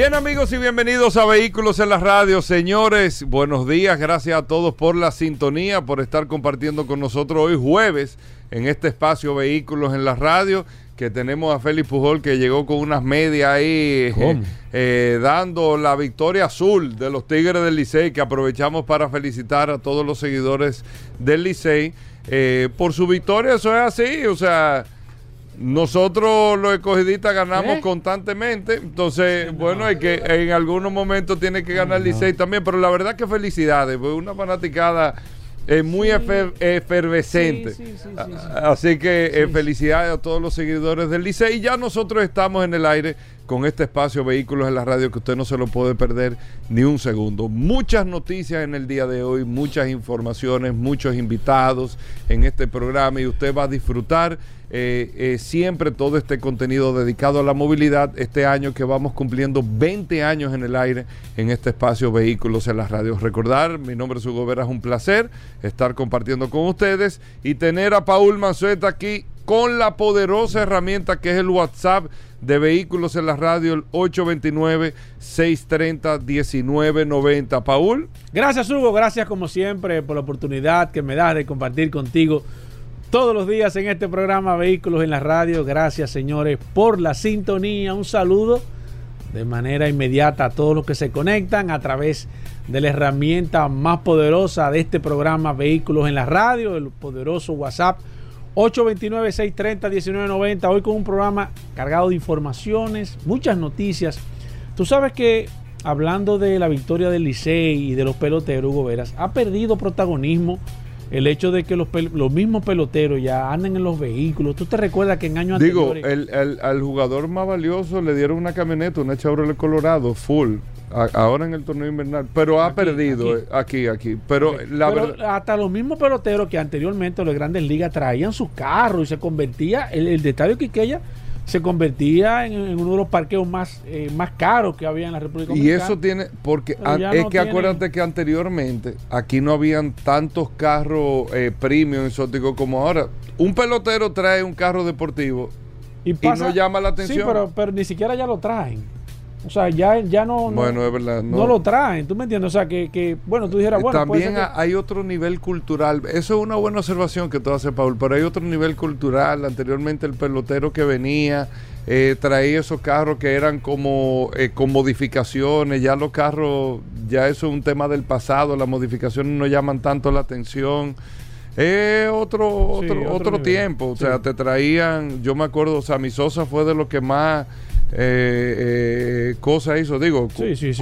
Bien amigos y bienvenidos a Vehículos en la Radio. Señores, buenos días. Gracias a todos por la sintonía, por estar compartiendo con nosotros hoy jueves en este espacio Vehículos en la Radio que tenemos a Félix Pujol que llegó con unas medias ahí eh, eh, dando la victoria azul de los Tigres del Licey que aprovechamos para felicitar a todos los seguidores del Licey eh, por su victoria, eso es así, o sea, nosotros los escogidistas ganamos constantemente, entonces, bueno, hay que en algunos momentos tiene que ganar el Licey también, pero la verdad que felicidades, fue una fanaticada es muy efervescente. Así que eh, felicidades a todos los seguidores del Licey. Y ya nosotros estamos en el aire con este espacio Vehículos en la Radio que usted no se lo puede perder ni un segundo. Muchas noticias en el día de hoy, muchas informaciones, muchos invitados en este programa y usted va a disfrutar eh, eh, siempre todo este contenido dedicado a la movilidad este año que vamos cumpliendo 20 años en el aire en este espacio Vehículos en las radios. Recordar, mi nombre es Hugo Vera, es un placer estar compartiendo con ustedes y tener a Paul Manzueta aquí con la poderosa herramienta que es el WhatsApp de Vehículos en la Radio, el 829-630-1990. Paul. Gracias Hugo, gracias como siempre por la oportunidad que me das de compartir contigo todos los días en este programa Vehículos en la Radio. Gracias, señores, por la sintonía. Un saludo de manera inmediata a todos los que se conectan a través de la herramienta más poderosa de este programa Vehículos en la Radio, el poderoso WhatsApp 829-630-1990. Hoy con un programa cargado de informaciones, muchas noticias. Tú sabes que hablando de la victoria del Licey y de los peloteros, Hugo Veras, ha perdido protagonismo el hecho de que los, los mismos peloteros ya andan en los vehículos. ¿Tú te recuerdas que en años Digo, el, el, al jugador más valioso le dieron una camioneta, una Chevrolet Colorado, full, ahora en el torneo invernal, pero ha perdido aquí, eh, aquí. Pero, la hasta los mismos peloteros que anteriormente los grandes ligas traían sus carros y se convertía, el, el detalle Quiqueya se convertía en, uno de los parqueos más, eh, más caros que había en la República Dominicana. Y eso tiene, porque es que acuérdate que anteriormente aquí no habían tantos carros eh, premium exóticos como ahora. Un pelotero trae un carro deportivo y, no llama la atención. Sí, pero, pero ni siquiera ya lo traen. O sea, ya, ya no, bueno, es verdad, no, lo traen, ¿tú me entiendes? O sea, que, bueno, tú dijeras, bueno, también hay otro nivel cultural. Eso es una buena observación que tú haces, Paul, pero hay otro nivel cultural. Anteriormente el pelotero que venía eh, traía esos carros que eran como eh, con modificaciones. Ya los carros, ya eso es un tema del pasado. Las modificaciones no llaman tanto la atención. Es otro, otro, otro, tiempo. O sea, te traían, yo me acuerdo, o sea, mi Sosa fue de los que más eh, eh, cosas hizo, digo, sí, sí,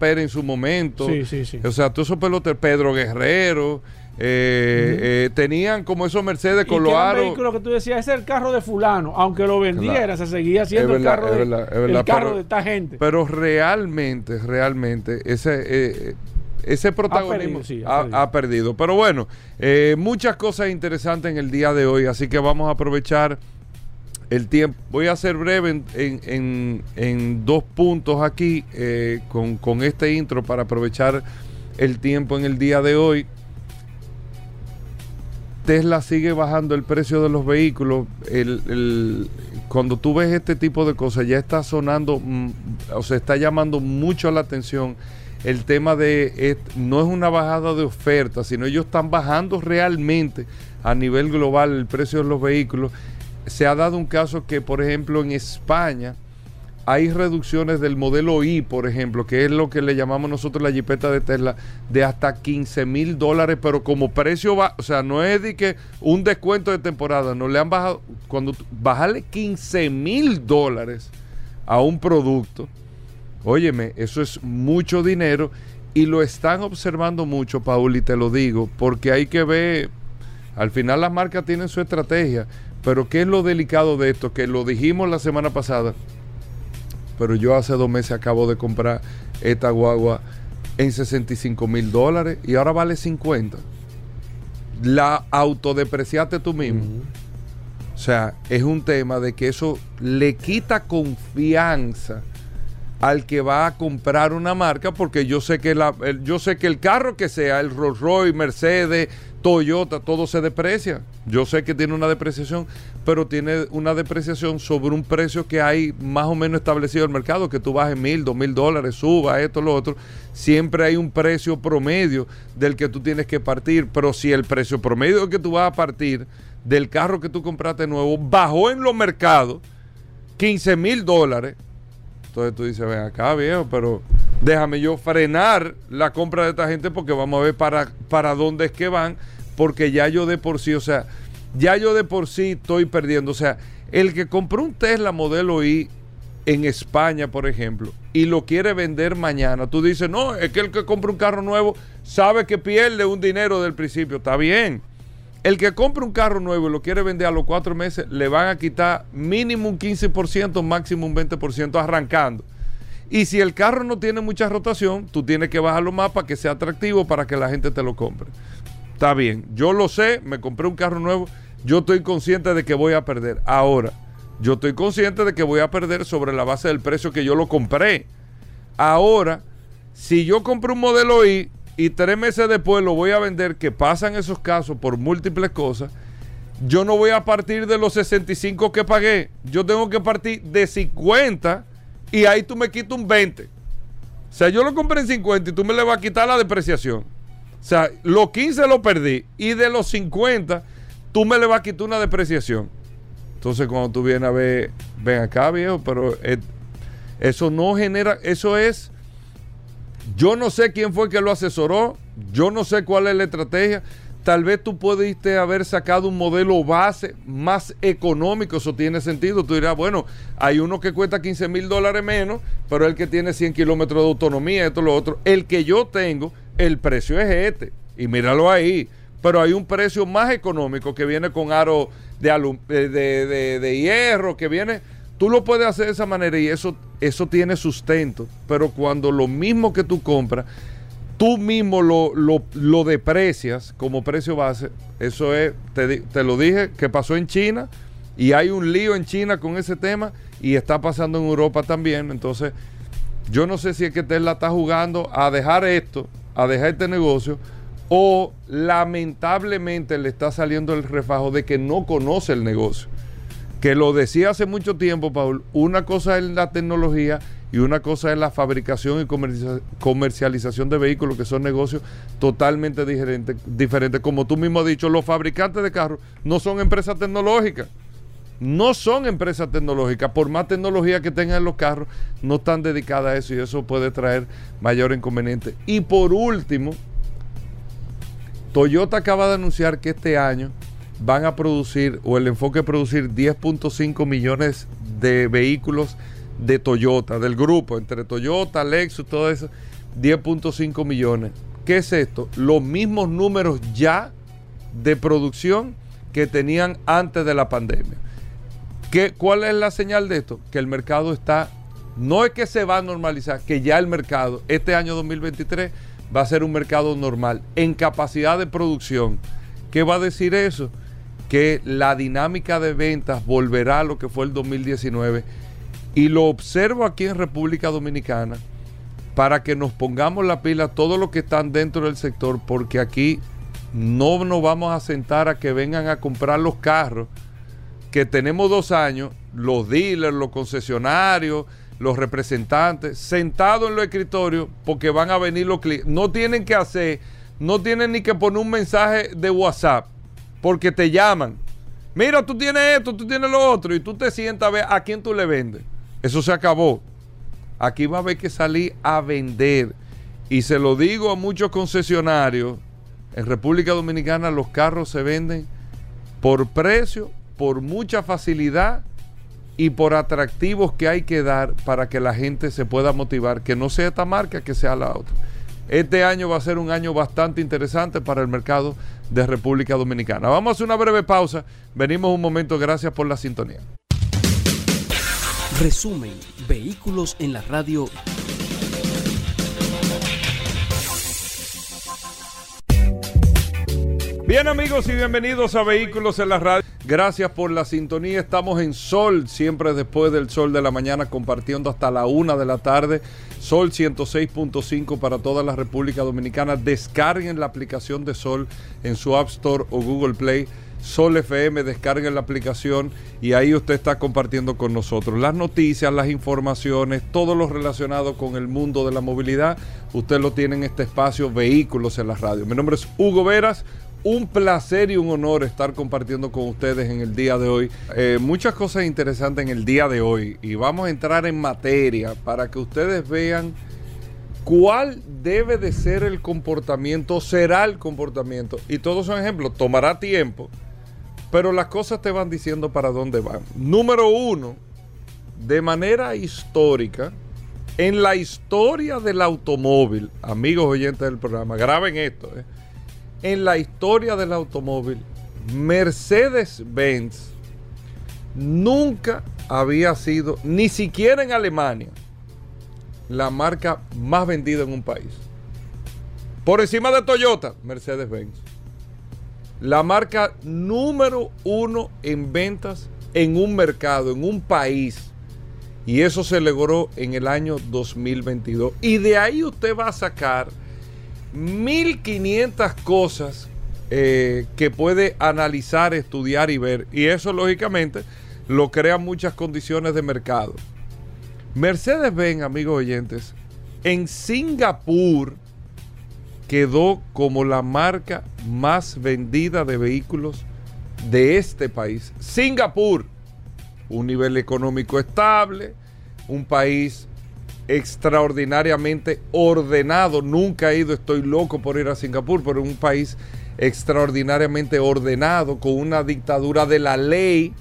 en su momento, o sea, todos esos peloteros, Pedro Guerrero, eh, eh, tenían como esos Mercedes con los aros. lo que tú decías, es el carro de fulano, aunque lo vendiera, se seguía siendo el carro, de, el carro de esta gente. Pero realmente, realmente, ese ese protagonismo ha perdido, Pero bueno, muchas cosas interesantes en el día de hoy, así que vamos a aprovechar el tiempo. Voy a ser breve en, dos puntos aquí eh, con, este intro para aprovechar el tiempo en el día de hoy. Tesla sigue bajando el precio de los vehículos. cuando tú ves este tipo de cosas, ya está sonando, mm, o sea, está llamando mucho la atención el tema de, no es una bajada de oferta, sino ellos están bajando realmente a nivel global el precio de los vehículos se ha dado un caso que, por ejemplo, en España hay reducciones del modelo I, por ejemplo, que es lo que le llamamos nosotros la jipeta de Tesla, de hasta 15 mil dólares, pero como precio va, o sea, no es de que un descuento de temporada, no le han bajado, cuando bajarle 15 mil dólares a un producto, óyeme, eso es mucho dinero y lo están observando mucho, Paul, y te lo digo, porque hay que ver, al final las marcas tienen su estrategia Pero ¿qué es lo delicado de esto? Que lo dijimos la semana pasada, pero yo hace dos meses acabo de comprar esta guagua en 65 mil dólares y ahora vale 50. La autodepreciaste tú mismo. O sea, es un tema de que eso le quita confianza al que va a comprar una marca porque yo sé que la, el, yo sé que el carro que sea, el Rolls Royce, Mercedes, Toyota, todo se deprecia. Yo sé que tiene una depreciación, pero tiene una depreciación sobre un precio que hay más o menos establecido en el mercado, que tú bajes mil, dos mil dólares, suba esto, lo otro. Siempre hay un precio promedio del que tú tienes que partir, pero si el precio promedio que tú vas a partir del carro que tú compraste nuevo bajó en los mercados 15 mil dólares, entonces tú dices, ven acá, viejo, pero déjame yo frenar la compra de esta gente porque vamos a ver para, para dónde es que van, porque ya yo de por sí, o sea, ya yo de por sí estoy perdiendo. O sea, el que compró un Tesla modelo I en España, por ejemplo, y lo quiere vender mañana, tú dices, no, es que el que compra un carro nuevo sabe que pierde un dinero del principio. Está bien. El que compra un carro nuevo y lo quiere vender a los cuatro meses, le van a quitar mínimo un 15%, máximo un 20% arrancando. Y si el carro no tiene mucha rotación, tú tienes que bajarlo más para que sea atractivo para que la gente te lo compre. Está bien, yo lo sé, me compré un carro nuevo, yo estoy consciente de que voy a perder. Ahora, yo estoy consciente de que voy a perder sobre la base del precio que yo lo compré. Ahora, si yo compré un modelo I y tres meses después lo voy a vender, que pasan esos casos por múltiples cosas, yo no voy a partir de los 65 que pagué. Yo tengo que partir de 50 y ahí tú me quitas un 20. O sea, yo lo compré en 50 y tú me le vas a quitar la depreciación. O sea, los 15 lo perdí y de los 50 tú me le vas a quitar una depreciación. Entonces, cuando tú vienes a ver, ven acá, viejo, pero eso no genera, eso es, yo no sé quién fue que lo asesoró, yo no sé cuál es la estrategia. Tal vez tú pudiste haber sacado un modelo base más económico, eso tiene sentido. Tú dirás, bueno, hay uno que cuesta 15 mil dólares menos, pero el que tiene 100 kilómetros de autonomía, esto, lo otro. El que yo tengo, el precio es este. Y míralo ahí. Pero hay un precio más económico que viene con aro de, de- de- de hierro, que viene. Tú lo puedes hacer de esa manera y eso, eso tiene sustento. Pero cuando lo mismo que tú compras, tú mismo lo, lo, deprecias como precio base, eso es, te, te lo dije, que pasó en China y hay un lío en China con ese tema y está pasando en Europa también. Entonces, yo no sé si es que Tesla está jugando a dejar esto, a dejar este negocio, o lamentablemente le está saliendo el refajo de que no conoce el negocio. Que lo decía hace mucho tiempo, Paul, una cosa es la tecnología y una cosa es la fabricación y comercia- comercialización de vehículos, que son negocios totalmente diferentes. Como tú mismo has dicho, los fabricantes de carros no son empresas tecnológicas no son empresas tecnológicas, por más tecnología que tengan los carros, no están dedicadas a eso y eso puede traer mayor inconveniente. Y por último, Toyota acaba de anunciar que este año van a producir, o el enfoque es producir 10.5 millones de vehículos de Toyota, del grupo, entre Toyota, Lexus, todo eso, 10.5 millones. ¿Qué es esto? Los mismos números ya de producción que tenían antes de la pandemia. ¿Qué, ¿Cuál es la señal de esto? Que el mercado está, no es que se va a normalizar, que ya el mercado, este año 2023, va a ser un mercado normal en capacidad de producción. ¿Qué va a decir eso? Que la dinámica de ventas volverá a lo que fue el 2019. Y lo observo aquí en República Dominicana para que nos pongamos la pila todos los que están dentro del sector, porque aquí no nos vamos a sentar a que vengan a comprar los carros que tenemos dos años, los dealers, los concesionarios, los representantes, sentados en los escritorios porque van a venir los clientes. No tienen que hacer, no tienen ni que poner un mensaje de WhatsApp porque te llaman. Mira, tú tienes esto, tú tienes lo otro y tú te sientas a ver a quién tú le vendes. Eso se acabó. Aquí va a haber que salir a vender. Y se lo digo a muchos concesionarios. En República Dominicana los carros se venden por precio, por mucha facilidad y por atractivos que hay que dar para que la gente se pueda motivar, que no sea esta marca, que sea la otra. Este año va a ser un año bastante interesante para el mercado de República Dominicana. Vamos a hacer una breve pausa. Venimos un momento. Gracias por la sintonía. Resumen, vehículos en la radio. Bien amigos y bienvenidos a Vehículos en la Radio. Gracias por la sintonía. Estamos en Sol, siempre después del sol de la mañana, compartiendo hasta la una de la tarde. Sol 106.5 para toda la República Dominicana. Descarguen la aplicación de Sol en su App Store o Google Play. Sol FM, descarguen la aplicación y ahí usted está compartiendo con nosotros las noticias, las informaciones, todo lo relacionado con el mundo de la movilidad. Usted lo tiene en este espacio Vehículos en la Radio. Mi nombre es Hugo Veras un placer y un honor estar compartiendo con ustedes en el día de hoy. Eh, muchas cosas interesantes en el día de hoy y vamos a entrar en materia para que ustedes vean cuál debe de ser el comportamiento, será el comportamiento. Y todos son ejemplos, tomará tiempo, pero las cosas te van diciendo para dónde van. Número uno, de manera histórica, en la historia del automóvil, amigos oyentes del programa, graben esto, eh, en la historia del automóvil, Mercedes-Benz nunca había sido, ni siquiera en Alemania, la marca más vendida en un país. Por encima de Toyota, Mercedes-Benz. La marca número uno en ventas en un mercado, en un país. Y eso se logró en el año 2022. Y de ahí usted va a sacar 1500 cosas eh, que puede analizar, estudiar y ver. Y eso lógicamente lo crea muchas condiciones de mercado. Mercedes-Benz, amigos oyentes, en Singapur quedó como la marca más vendida de vehículos de este país. Singapur, un nivel económico estable, un país extraordinariamente ordenado. Nunca he ido, estoy loco por ir a Singapur, pero un país extraordinariamente ordenado, con una dictadura de la ley,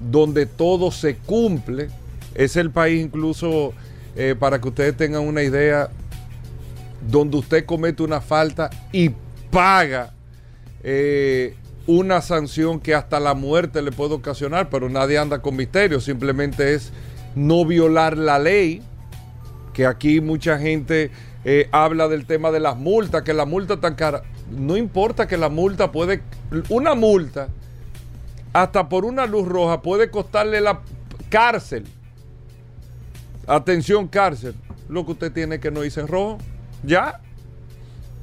donde todo se cumple. Es el país incluso, eh, para que ustedes tengan una idea, donde usted comete una falta y paga eh, una sanción que hasta la muerte le puede ocasionar, pero nadie anda con misterio, simplemente es no violar la ley que aquí mucha gente eh, habla del tema de las multas, que la multa tan cara. No importa que la multa puede, una multa, hasta por una luz roja, puede costarle la cárcel. Atención, cárcel. Lo que usted tiene que no irse en rojo. Ya.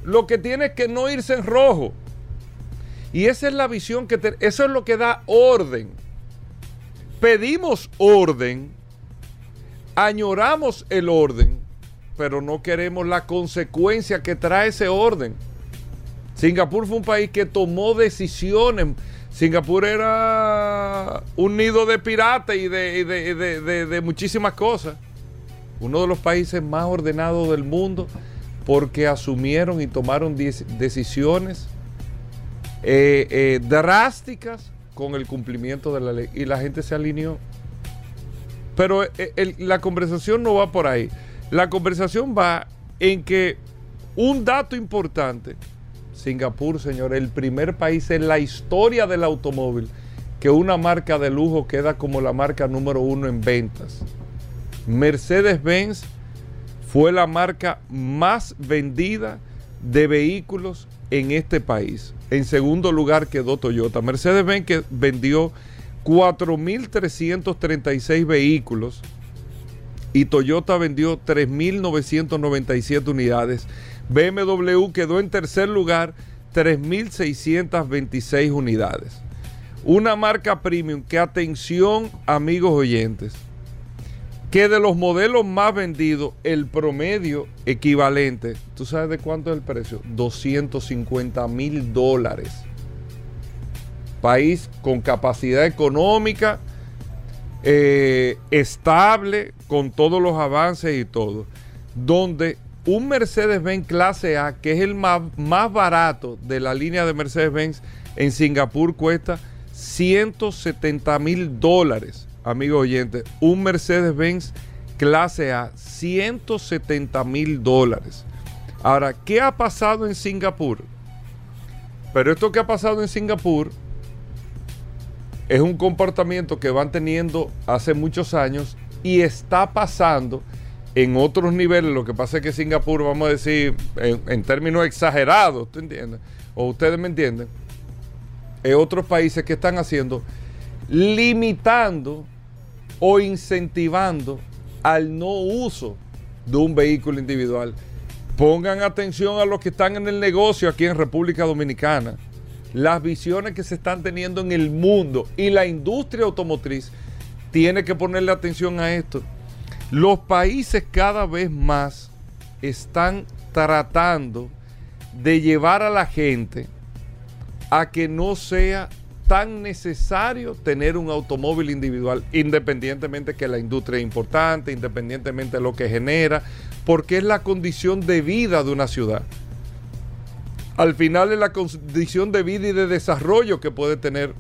Lo que tiene es que no irse en rojo. Y esa es la visión que... eso es lo que da orden. Pedimos orden añoramos el orden, pero no queremos la consecuencia que trae ese orden. Singapur fue un país que tomó decisiones. Singapur era un nido de piratas y de, muchísimas cosas. Uno de los países más ordenados del mundo porque asumieron y tomaron decisiones eh, eh, drásticas con el cumplimiento de la ley. Y la gente se alineó. Pero eh, la conversación no va por ahí. La conversación va en que un dato importante, Singapur, señor, el primer país en la historia del automóvil que una marca de lujo queda como la marca número uno en ventas. Mercedes-Benz fue la marca más vendida de vehículos en este país. En segundo lugar quedó Toyota. Mercedes-Benz vendió 4.336 vehículos y Toyota vendió 3.997 unidades. BMW quedó en tercer lugar, 3.626 unidades. Una marca premium que, atención amigos oyentes, que de los modelos más vendidos, el promedio equivalente, ¿tú sabes de cuánto es el precio? 250 mil dólares país con capacidad económica, eh, estable, con todos los avances y todo, donde un Mercedes-Benz clase A, que es el más, más barato de la línea de Mercedes-Benz en Singapur, cuesta 170 mil dólares, amigo oyente. Un Mercedes-Benz clase A, 170 mil dólares. Ahora, ¿qué ha pasado en Singapur? Pero esto que ha pasado en Singapur es un comportamiento que van teniendo hace muchos años y está pasando en otros niveles. Lo que pasa es que Singapur, vamos a decir, en, términos exagerados, ¿tú entiendes? O ustedes me entienden, es otros países que están haciendo, limitando o incentivando al no uso de un vehículo individual. Pongan atención a los que están en el negocio aquí en República Dominicana. Las visiones que se están teniendo en el mundo y la industria automotriz tiene que ponerle atención a esto. Los países cada vez más están tratando de llevar a la gente a que no sea tan necesario tener un automóvil individual, independientemente que la industria es importante, independientemente de lo que genera, porque es la condición de vida de una ciudad. Al final es la condición de vida y de desarrollo que puede tener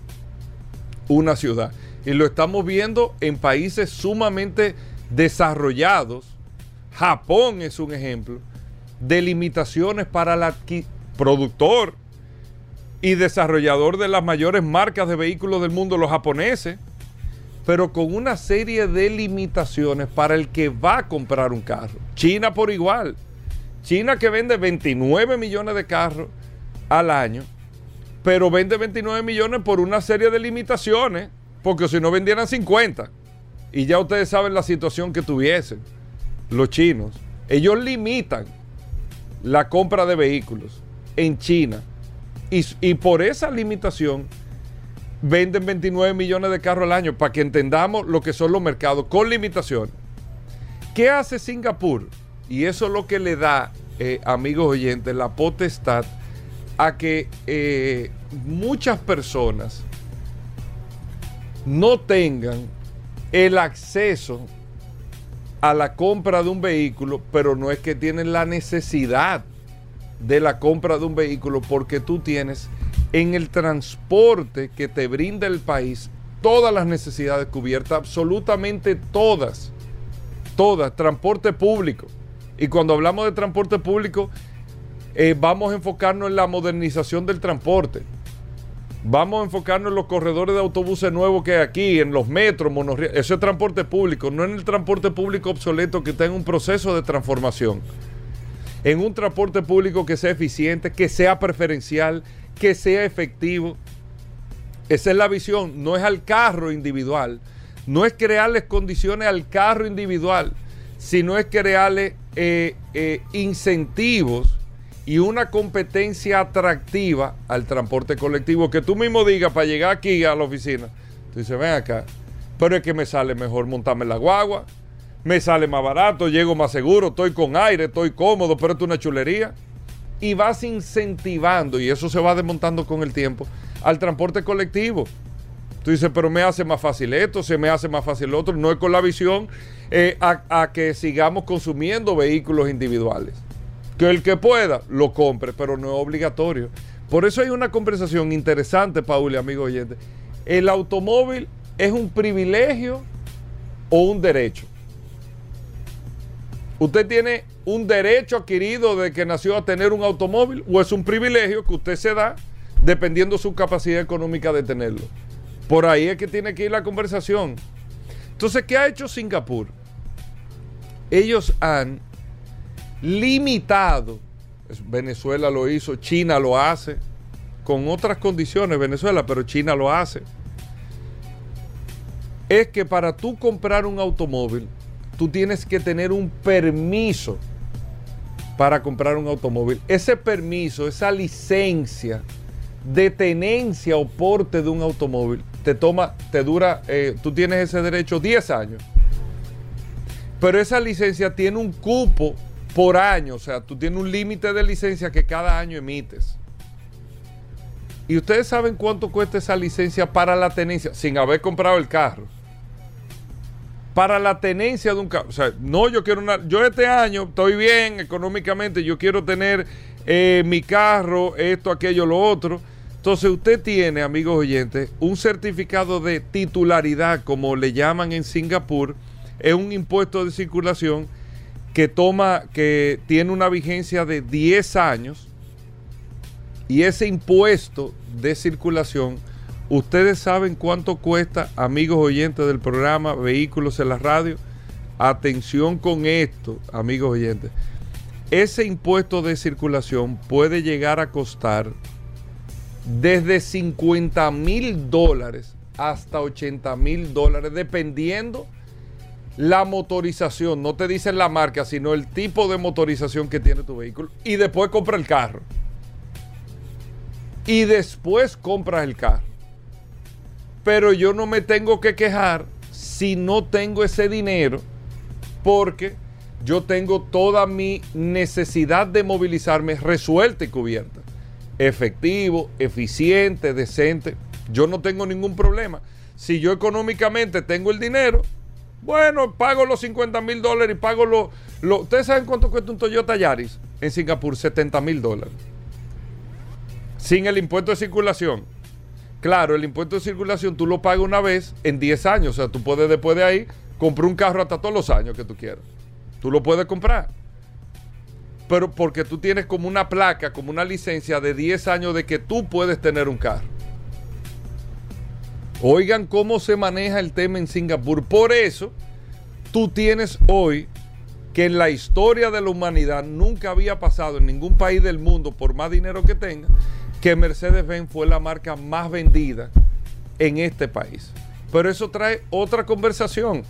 una ciudad. Y lo estamos viendo en países sumamente desarrollados. Japón es un ejemplo de limitaciones para el productor y desarrollador de las mayores marcas de vehículos del mundo, los japoneses, pero con una serie de limitaciones para el que va a comprar un carro. China por igual. China que vende 29 millones de carros al año, pero vende 29 millones por una serie de limitaciones, porque si no vendieran 50. Y ya ustedes saben la situación que tuviesen los chinos. Ellos limitan la compra de vehículos en China y, por esa limitación venden 29 millones de carros al año para que entendamos lo que son los mercados con limitación. ¿Qué hace Singapur? Y eso es lo que le da, eh, amigos oyentes, la potestad a que eh, muchas personas no tengan el acceso a la compra de un vehículo, pero no es que tienen la necesidad de la compra de un vehículo porque tú tienes en el transporte que te brinda el país todas las necesidades cubiertas, absolutamente todas, todas, transporte público. Y cuando hablamos de transporte público, eh, vamos a enfocarnos en la modernización del transporte. Vamos a enfocarnos en los corredores de autobuses nuevos que hay aquí, en los metros, monorrieles. Eso es transporte público, no en el transporte público obsoleto que está en un proceso de transformación en un transporte público que sea eficiente, que sea preferencial, que sea efectivo. Esa es la visión, no es al carro individual, no es crearles condiciones al carro individual, sino es crearle eh, eh, incentivos y una competencia atractiva al transporte colectivo. Que tú mismo digas para llegar aquí a la oficina, tú dices, ven acá, pero es que me sale mejor montarme la guagua, me sale más barato, llego más seguro, estoy con aire, estoy cómodo, pero es una chulería. Y vas incentivando, y eso se va desmontando con el tiempo, al transporte colectivo. Tú dices, pero me hace más fácil esto, se me hace más fácil lo otro. No es con la visión eh, a, a, que sigamos consumiendo vehículos individuales. Que el que pueda lo compre, pero no es obligatorio. Por eso hay una conversación interesante, Paul y amigo oyente. ¿El automóvil es un privilegio o un derecho? ¿Usted tiene un derecho adquirido de que nació a tener un automóvil o es un privilegio que usted se da dependiendo su capacidad económica de tenerlo? Por ahí es que tiene que ir la conversación. Entonces, ¿qué ha hecho Singapur? Ellos han limitado, Venezuela lo hizo, China lo hace, con otras condiciones Venezuela, pero China lo hace. Es que para tú comprar un automóvil, tú tienes que tener un permiso para comprar un automóvil. Ese permiso, esa licencia de tenencia o porte de un automóvil, te toma, te dura, eh, tú tienes ese derecho 10 años. Pero esa licencia tiene un cupo por año, o sea, tú tienes un límite de licencia que cada año emites. Y ustedes saben cuánto cuesta esa licencia para la tenencia sin haber comprado el carro para la tenencia de un carro. O sea, no, yo quiero una. Yo este año estoy bien económicamente, yo quiero tener eh, mi carro, esto, aquello, lo otro. Entonces, usted tiene, amigos oyentes, un certificado de titularidad, como le llaman en Singapur, es un impuesto de circulación que toma, que tiene una vigencia de 10 años y ese impuesto de circulación, ustedes saben cuánto cuesta, amigos oyentes del programa Vehículos en la Radio. Atención con esto, amigos oyentes. Ese impuesto de circulación puede llegar a costar desde 50 mil dólares hasta 80 mil dólares, dependiendo la motorización. No te dicen la marca, sino el tipo de motorización que tiene tu vehículo. Y después compra el carro. Y después compras el carro. Pero yo no me tengo que quejar si no tengo ese dinero porque yo tengo toda mi necesidad de movilizarme resuelta y cubierta. Efectivo, eficiente, decente. Yo no tengo ningún problema. Si yo económicamente tengo el dinero, bueno, pago los 50 mil dólares y pago los... Lo, ¿Ustedes saben cuánto cuesta un Toyota Yaris en Singapur? 70 mil dólares. Sin el impuesto de circulación. Claro, el impuesto de circulación tú lo pagas una vez en 10 años. O sea, tú puedes después de ahí comprar un carro hasta todos los años que tú quieras. Tú lo puedes comprar. Pero porque tú tienes como una placa, como una licencia de 10 años de que tú puedes tener un carro. Oigan cómo se maneja el tema en Singapur. Por eso, tú tienes hoy que en la historia de la humanidad nunca había pasado en ningún país del mundo, por más dinero que tenga, que Mercedes-Benz fue la marca más vendida en este país. Pero eso trae otra conversación.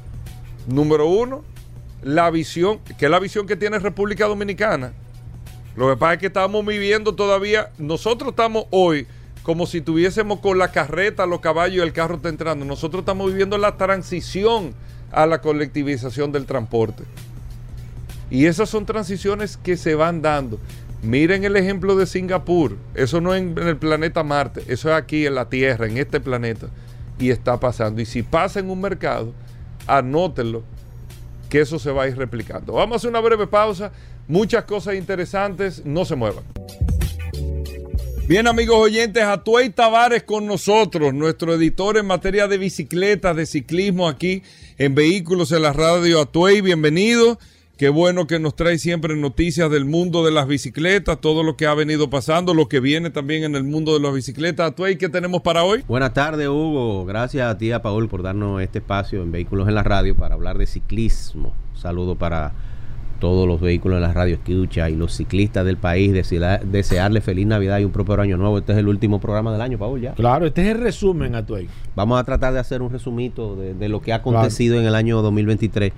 Número uno, la visión, que es la visión que tiene República Dominicana. Lo que pasa es que estamos viviendo todavía, nosotros estamos hoy como si tuviésemos con la carreta, los caballos y el carro está entrando. Nosotros estamos viviendo la transición a la colectivización del transporte. Y esas son transiciones que se van dando. Miren el ejemplo de Singapur. Eso no es en, el planeta Marte, eso es aquí en la Tierra, en este planeta. Y está pasando. Y si pasa en un mercado, anótenlo, que eso se va a ir replicando. Vamos a hacer una breve pausa. Muchas cosas interesantes. No se muevan. Bien, amigos oyentes, Atuey Tavares con nosotros, nuestro editor en materia de bicicletas, de ciclismo aquí en Vehículos en la Radio. Atuey, bienvenido. Qué bueno que nos trae siempre noticias del mundo de las bicicletas, todo lo que ha venido pasando, lo que viene también en el mundo de las bicicletas. Atuey, ¿qué tenemos para hoy? Buenas tardes, Hugo. Gracias a ti, a Paul, por darnos este espacio en Vehículos en la Radio para hablar de ciclismo. saludo para todos los vehículos en la radio escucha y los ciclistas del país, desearle feliz Navidad y un propio año nuevo. Este es el último programa del año, Paul, ya. Claro, este es el resumen, Atuey. Vamos a tratar de hacer un resumito de, lo que ha acontecido en el año 2023,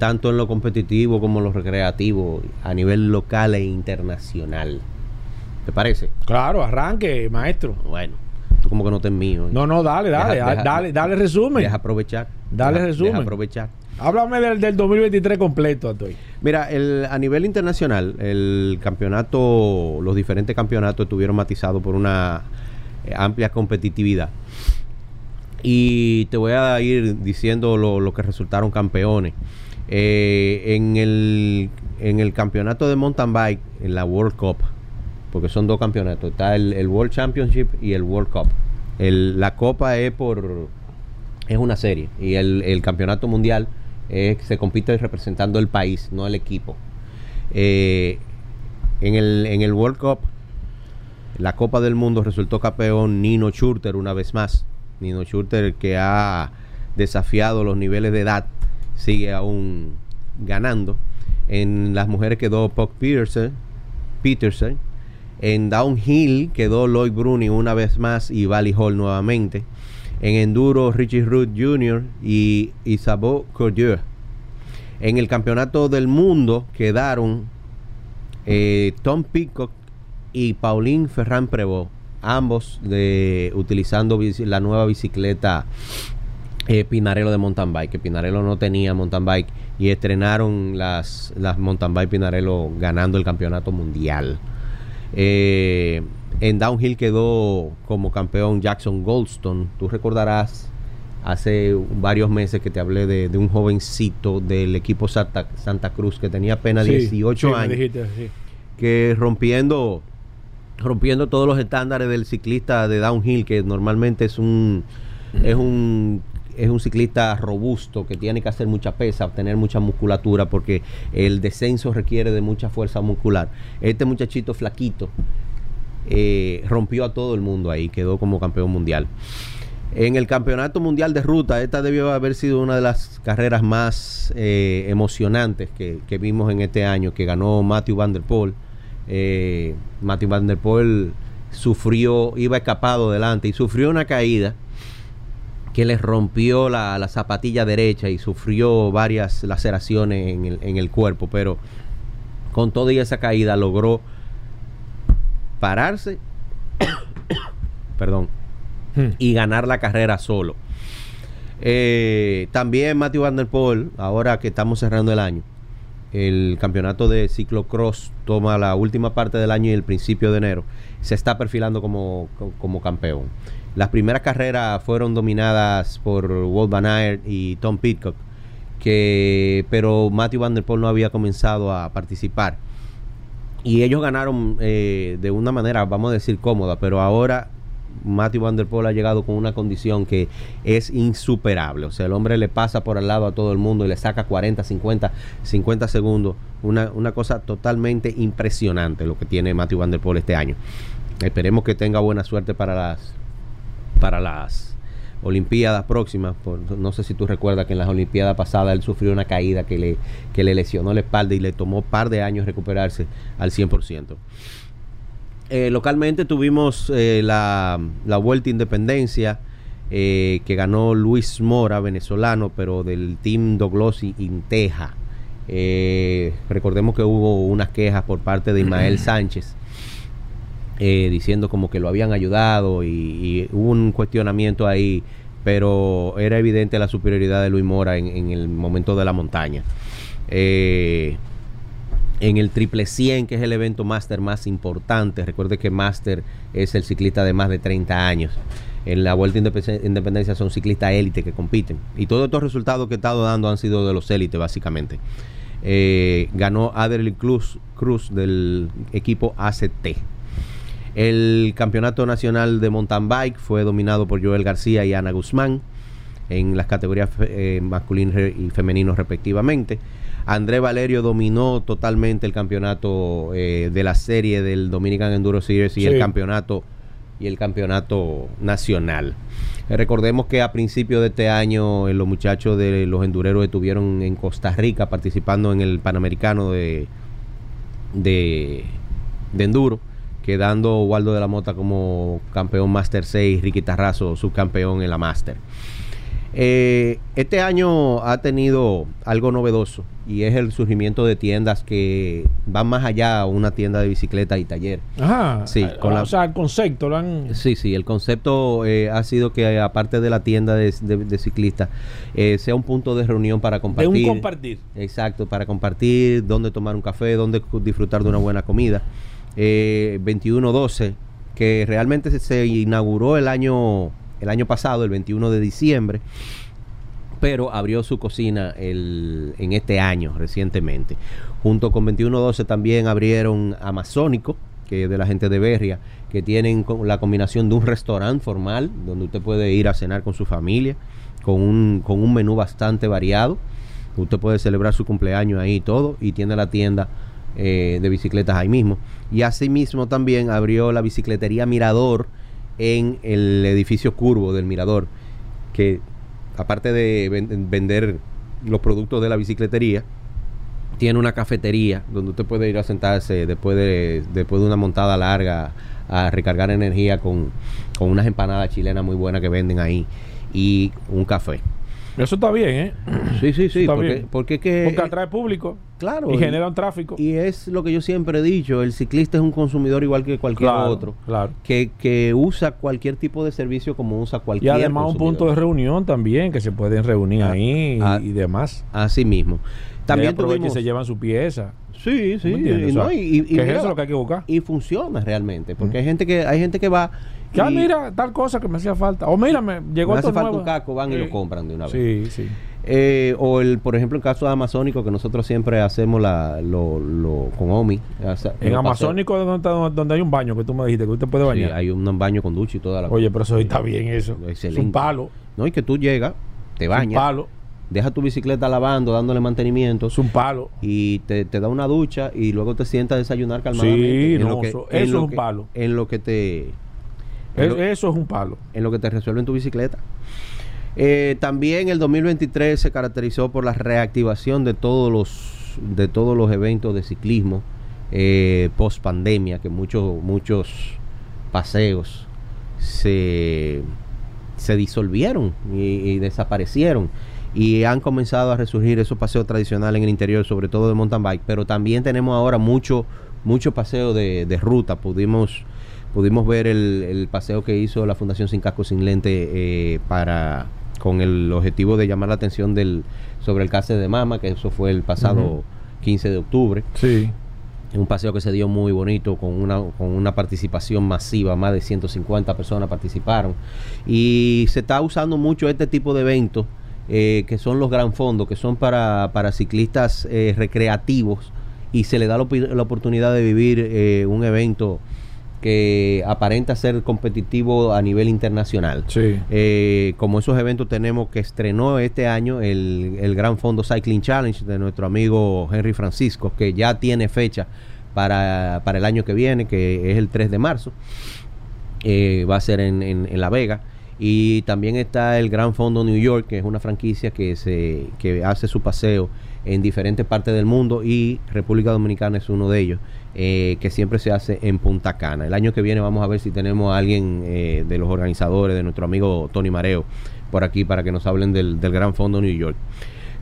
tanto en lo competitivo como en lo recreativo, a nivel local e internacional. ¿Te parece? Claro, arranque, maestro. Bueno, tú como que no te mío. No, no, dale, dale, dale, dale resumen. Deja aprovechar. Dale resumen. Deja aprovechar. Háblame del, del 2023 completo, Atoy. Mira, el, a nivel internacional, el campeonato, los diferentes campeonatos estuvieron matizados por una eh, amplia competitividad. Y te voy a ir diciendo lo, que resultaron campeones. Eh, en, el, en el campeonato de mountain bike, en la World Cup, porque son dos campeonatos, está el, World Championship y el World Cup. la copa es por es una serie y el, el campeonato mundial se compite representando el país, no el equipo. Eh, en, el, en el World Cup, la Copa del Mundo resultó campeón Nino Schurter una vez más. Nino Schurter que ha desafiado los niveles de edad, sigue aún ganando. En las mujeres quedó Puck Peterson, Peterson. En Downhill quedó Lloyd Bruni una vez más y Valley Hall nuevamente. En enduro, Richie Root Jr. y Isabeau Cordier. En el campeonato del mundo quedaron eh, Tom Peacock y Pauline Ferran Prevot, ambos de, utilizando la nueva bicicleta eh, Pinarello de mountain bike, que Pinarello no tenía mountain bike y estrenaron las, las mountain bike Pinarello ganando el campeonato mundial. Eh, en downhill quedó como campeón Jackson Goldstone. Tú recordarás hace varios meses que te hablé de, un jovencito del equipo Santa, Santa Cruz que tenía apenas 18 años. Que rompiendo rompiendo todos los estándares del ciclista de downhill que normalmente es un es un es un ciclista robusto que tiene que hacer mucha pesa, tener mucha musculatura porque el descenso requiere de mucha fuerza muscular. Este muchachito flaquito eh, rompió a todo el mundo ahí, quedó como campeón mundial. En el campeonato mundial de ruta, esta debió haber sido una de las carreras más eh, emocionantes que, que vimos en este año, que ganó Matthew Van Der Poel. Eh, Matthew Van Der Poel sufrió, iba escapado delante y sufrió una caída que le rompió la, la zapatilla derecha y sufrió varias laceraciones en el, en el cuerpo, pero con toda esa caída logró pararse, perdón, Hmm. y ganar la carrera solo. Eh, también Matthew Van Der Poel, ahora que estamos cerrando el año, el campeonato de ciclocross toma la última parte del año y el principio de enero, se está perfilando como, co- como campeón. Las primeras carreras fueron dominadas por Walt Van Aert y Tom Pitcock, que, pero Matthew Van Der Poel no había comenzado a participar. Y ellos ganaron eh, de una manera, vamos a decir, cómoda, pero ahora Matthew Van Der Poel ha llegado con una condición que es insuperable. O sea, el hombre le pasa por al lado a todo el mundo y le saca 40, 50, 50 segundos. Una, una cosa totalmente impresionante lo que tiene Matthew Van Der Poel este año. Esperemos que tenga buena suerte para las para las Olimpiadas próximas. Por- no sé si tú recuerdas que en las Olimpiadas pasadas él sufrió una caída que le, que le lesionó la espalda y le tomó par de años recuperarse al 100%. Eh, localmente tuvimos eh, la, la Vuelta a Independencia eh, que ganó Luis Mora, venezolano, pero del Team Doglosi Inteja. Recordemos que hubo unas quejas por parte de Ismael Sánchez eh, diciendo como que lo habían ayudado y, hubo un cuestionamiento ahí, pero era evidente la superioridad de Luis Mora en, el momento de la montaña. Eh, en el triple 100, que es el evento máster más importante. Recuerde que máster es el ciclista de más de 30 años. En la Vuelta Independencia son ciclistas élite que compiten. Y todos estos resultados que he estado dando han sido de los élites, básicamente. Eh, ganó Adderley Cruz del equipo ACT. El campeonato nacional de mountain bike fue dominado por Joel García y Ana Guzmán en las categorías eh, masculinos y femeninos respectivamente. André Valerio dominó totalmente el campeonato eh, de la serie del Dominican Enduro Series y Sí. el campeonato y el campeonato nacional. Eh, recordemos que a principios de este año eh, los muchachos de los endureros estuvieron en Costa Rica participando en el Panamericano de, de, de enduro, quedando Waldo de la Mota como campeón Master 6, Ricky Tarrazo subcampeón en la Master. Eh, este año ha tenido algo novedoso y es el surgimiento de tiendas que van más allá a una tienda de bicicleta y taller. Ajá. Sí, Ah, la- O sea, el concepto lo han. Sí, sí, el concepto eh, ha sido que aparte de la tienda de, de- de ciclistas, eh, sea un punto de reunión para De compartir. un compartir. Exacto, para compartir, dónde tomar un café, dónde disfrutar de una buena comida. Eh, 21-12, que realmente se, inauguró el año, el año pasado, el 21 de diciembre, pero abrió su cocina el, en este año recientemente. Junto con 2112 también abrieron Amazónico, que es de la gente de Berria, que tienen la combinación de un restaurante formal, donde usted puede ir a cenar con su familia, con un, con un menú bastante variado. Usted puede celebrar su cumpleaños ahí y todo, y tiene la tienda eh, de bicicletas ahí mismo. Y asimismo también abrió la bicicletería Mirador en el edificio curvo del Mirador, que aparte de ven- vender los productos de la bicicletería, tiene una cafetería donde usted puede ir a sentarse después de, después de una montada larga a recargar energía con, con unas empanadas chilenas muy buenas que venden ahí y un café. Eso está bien, ¿eh? Sí, sí, sí, Está porque, bien. porque que... Porque atrae público. Claro, Y y- genera un tráfico. Y es lo que yo siempre he dicho, el ciclista es un consumidor igual que cualquier Claro, otro, Claro. que, que usa cualquier tipo de servicio como usa Y cualquier además un punto de reunión también, que se pueden reunir Ah, ahí y, ah, y demás. Así mismo. También y tuvimos... se llevan su pieza. Sí, sí, y no, y- y- y que es eso lo que hay que buscar. y funciona realmente, porque hay gente que hay gente que va Que, ah, y mira, tal cosa que me hacía falta. O mira, me llegó me hace falta nuevo. un caco, van y lo compran de una vez. Sí, sí. Eh, o el, por ejemplo, el caso de Amazónico, que nosotros siempre hacemos la, lo, lo- con Omi. o sea, En Amazónico es donde, hay un baño que tú me dijiste que usted puede paseo- Sí, bañar. hay un baño con ducha y toda la Oye, pero eso está bien eso. Es un palo. No, y que tú llegas, te Un bañas, palo. deja tu bicicleta lavando, dándole mantenimiento Es un palo. y te, te da una ducha y luego te sientas a desayunar calmadamente. Sí, En no, lo que- eso- es un que- palo. En lo que te... Es- lo- eso es un palo. en lo que te resuelve en tu bicicleta. Eh, también el 2023 se caracterizó por la reactivación de todos los de todos los eventos de ciclismo eh, post pandemia, que muchos muchos paseos se, se disolvieron y, y desaparecieron y han comenzado a resurgir esos paseos tradicionales en el interior, sobre todo de mountain bike, pero también tenemos ahora mucho mucho paseo de, de ruta. Pudimos pudimos ver el, el paseo que hizo la Fundación Sin Casco Sin Lente eh, para con el objetivo de llamar la atención del sobre el cáncer de mama, que eso fue el pasado Ujú. 15 de octubre. Sí. Un paseo que se dio muy bonito, con una, con una participación masiva, más de 150 personas participaron. Y se está usando mucho este tipo de eventos, eh, que son los gran fondos, que son para, para ciclistas eh, recreativos, y se le da la oportunidad de vivir eh, un evento que aparenta ser competitivo a nivel internacional. Sí. Eh, como esos eventos tenemos que estrenó este año el, el Gran Fondo Cycling Challenge de nuestro amigo Henry Francisco, que ya tiene fecha para, para el año que viene, que es el 3 de marzo. Eh, va a ser en, en- en La Vega. Y también está el Gran Fondo New York, que es una franquicia que, se, que hace su paseo en diferentes partes del mundo y República Dominicana es uno de ellos, eh, que siempre se hace en Punta Cana. El año que viene vamos a ver si tenemos a alguien eh, de los organizadores, de nuestro amigo Tony Mareo, por aquí para que nos hablen del, del Gran Fondo New York.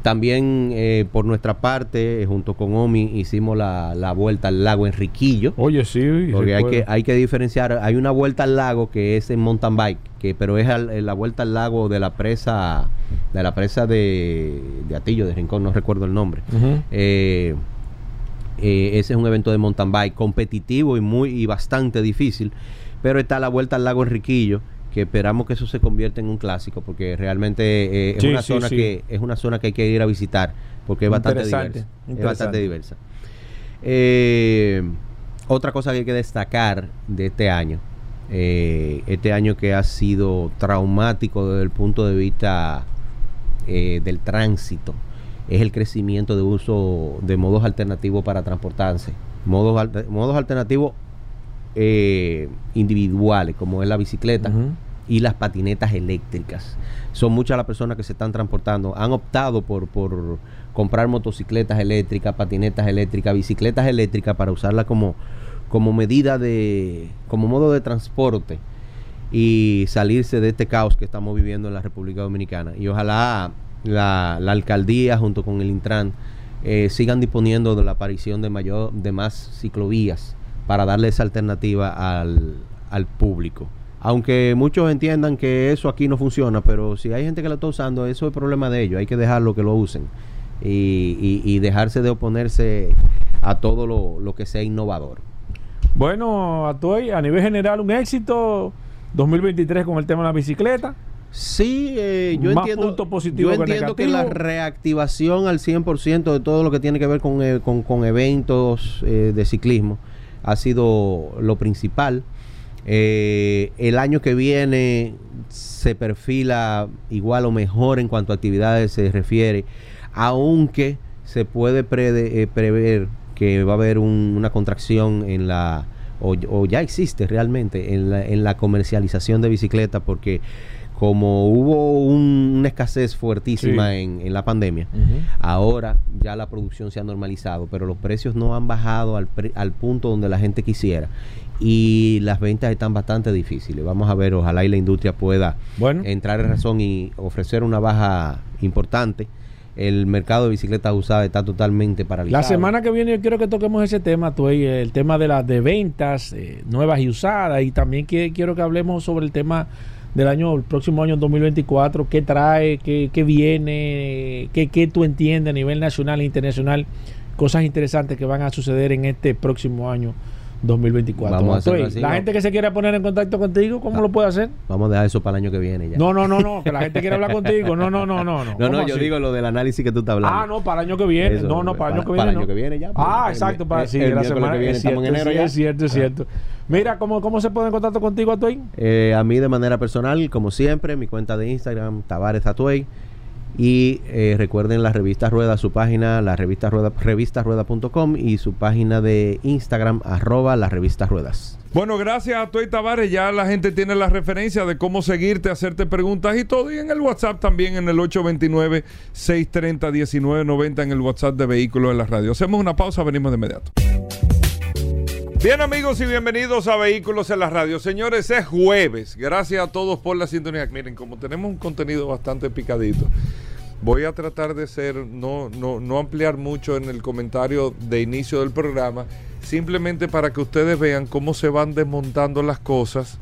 También eh, por nuestra parte, eh, junto con Omi, hicimos la, la vuelta al lago Enriquillo. Oye, sí. Porque hay que, hay que diferenciar, hay una vuelta al lago que es en mountain bike, que, pero es al- la vuelta al lago de la presa, de la presa de, de Atillo, de Rincón, no recuerdo el nombre. Eh, eh, ese es un evento de mountain bike competitivo y muy y bastante difícil, pero está la vuelta al lago Enriquillo que esperamos que eso se convierta en un clásico porque realmente eh, es Sí, una sí, zona sí. que es una zona que hay que ir a visitar porque es bastante diversa. Es bastante diversa. Eh, otra cosa que hay que destacar de este año, eh, este año que ha sido traumático desde el punto de vista del tránsito, es el crecimiento de uso de modos alternativos para transportarse. Modos, modos alternativos eh, individuales, como es la bicicleta y las patinetas eléctricas. Son muchas las personas que se están transportando. Han optado por, por comprar motocicletas eléctricas, patinetas eléctricas, bicicletas eléctricas para usarlas como, como medida de, como modo de transporte y salirse de este caos que estamos viviendo en la República Dominicana. Y ojalá la, la alcaldía junto con el Intran eh, sigan disponiendo de la aparición de mayor, de más ciclovías para darle esa alternativa al, al público. Aunque muchos entiendan que eso aquí no funciona, pero si hay gente que lo está usando, eso es problema de ellos. Hay que dejarlo que lo usen y, y- y dejarse de oponerse a todo lo, lo que sea innovador. Bueno, Atuey, a nivel general, un éxito 2023 con el tema de la bicicleta. Sí, eh, yo Más entiendo, yo que entiendo que la reactivación al 100% de todo lo que tiene que ver con, eh, con- con eventos eh, de ciclismo ha sido lo principal. Eh, el año que viene se perfila igual o mejor en cuanto a actividades se refiere, aunque se puede prede- eh, prever que va a haber un- una contracción en la o, o ya existe realmente en la, en la comercialización de bicicletas porque como hubo un- una escasez fuertísima Sí. en, en la pandemia, ahora ya la producción se ha normalizado, pero los precios no han bajado al, pre- al punto donde la gente quisiera y las ventas están bastante difíciles. Vamos a ver, ojalá y la industria pueda Bueno. entrar en razón y ofrecer una baja importante. El mercado de bicicletas usadas está totalmente paralizado. La semana que viene yo quiero que toquemos ese tema, Tuey, el tema de las de ventas eh, nuevas y usadas y también que, quiero que hablemos sobre el tema del año, el próximo año 2024, qué trae, qué, qué viene, qué, qué tú entiendes a nivel nacional e internacional, cosas interesantes que van a suceder en este próximo año 2024. Vamos a hacerlo Tuey, así, la ¿no? gente que se quiera poner en contacto contigo, ¿cómo Ah. lo puede hacer? Vamos a dejar eso para el año que viene ya. No, no, no, no, que la gente quiere hablar contigo. No, no, no, no. No, no, ¿Cómo no, yo así? digo lo del análisis que tú estás hablando. Ah, no, para el año que viene. Eso, no, no, para el año que viene. para el año que viene ya, Ah, pues, exacto, el- para el- sí, el la semana que viene, es cierto, en enero sí, ya. es cierto, es Ah. cierto. Mira, ¿cómo, ¿cómo se pone en contacto contigo, Atuey? Eh, a mí de manera personal, como siempre, mi cuenta de Instagram, Tavares Atuey. Y eh, recuerden la revista Rueda, su página, la revista Rueda, revistarueda.com y su página de Instagram, arroba las revistas ruedas. Bueno, gracias a Toy Tavares. Ya la gente tiene la referencia de cómo seguirte, hacerte preguntas y todo. Y en el WhatsApp también, en el 829-630-1990, en el WhatsApp de Vehículos en la Radio. Hacemos una pausa, venimos de inmediato. Bien amigos y bienvenidos a Vehículos en la Radio. Señores, es jueves. Gracias a todos por la sintonía. Miren, como tenemos un contenido bastante picadito, voy a tratar de ser, no, no, no ampliar mucho en el comentario de inicio del programa, simplemente para que ustedes vean cómo se van desmontando las cosas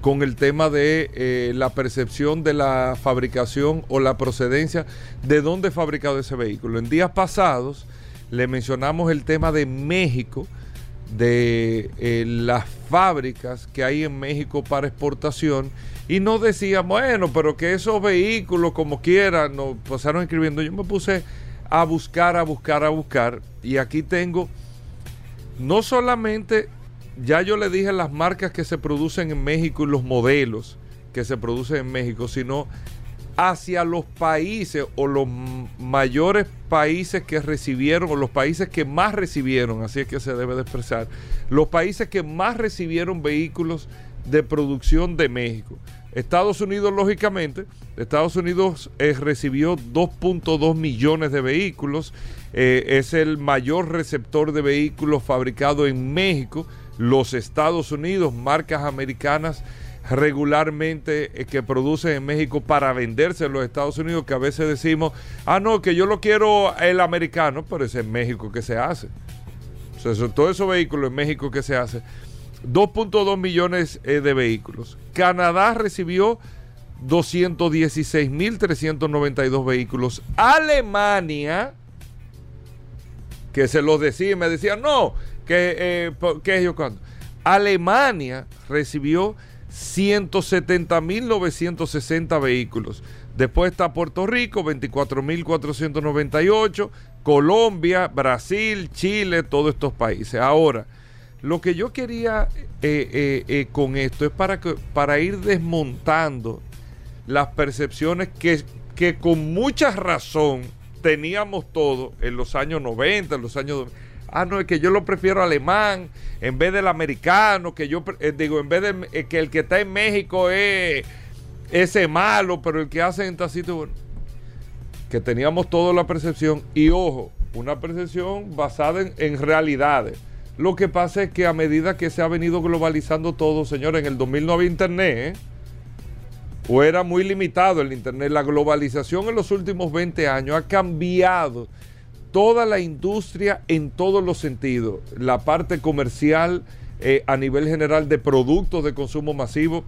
con el tema de eh, la percepción de la fabricación o la procedencia de dónde fabricado ese vehículo. En días pasados le mencionamos el tema de México de eh, las fábricas que hay en México para exportación y no decíamos, bueno, pero que esos vehículos como quieran nos pasaron escribiendo. Yo me puse a buscar, a buscar, a buscar y aquí tengo no solamente, ya yo le dije las marcas que se producen en México y los modelos que se producen en México, sino hacia los países o los mayores países que recibieron o los países que más recibieron, así es que se debe de expresar, los países que más recibieron vehículos de producción de México. Estados Unidos, lógicamente, Estados Unidos eh, recibió 2.2 millones de vehículos, eh, es el mayor receptor de vehículos fabricados en México. Los Estados Unidos, marcas americanas, regularmente eh, que producen en México para venderse en los Estados Unidos, que a veces decimos, ah, no, que yo lo quiero el americano, pero es en México que se hace. O todos esos vehículos en México que se hace. 2.2 millones eh, de vehículos. Canadá recibió 216.392 vehículos. Alemania, que se los decía, me decían, no, que, eh, ¿qué es yo cuando? Alemania recibió 170.960 vehículos. Después está Puerto Rico, 24.498, Colombia, Brasil, Chile, todos estos países. Ahora, lo que yo quería eh, eh, eh, con esto es para, para ir desmontando las percepciones que, que con mucha razón teníamos todos en los años 90, en los años ah, no, es que yo lo prefiero alemán en vez del americano, que yo eh, digo, en vez de eh, que el que está en México es ese malo, pero el que hace en Tacito, que teníamos toda la percepción, y ojo, una percepción basada en, realidades. Lo que pasa es que a medida que se ha venido globalizando todo, señores, en el 2000 no había internet, o era muy limitado el internet. La globalización en los últimos 20 años ha cambiado toda la industria en todos los sentidos, la parte comercial eh, a nivel general de productos de consumo masivo,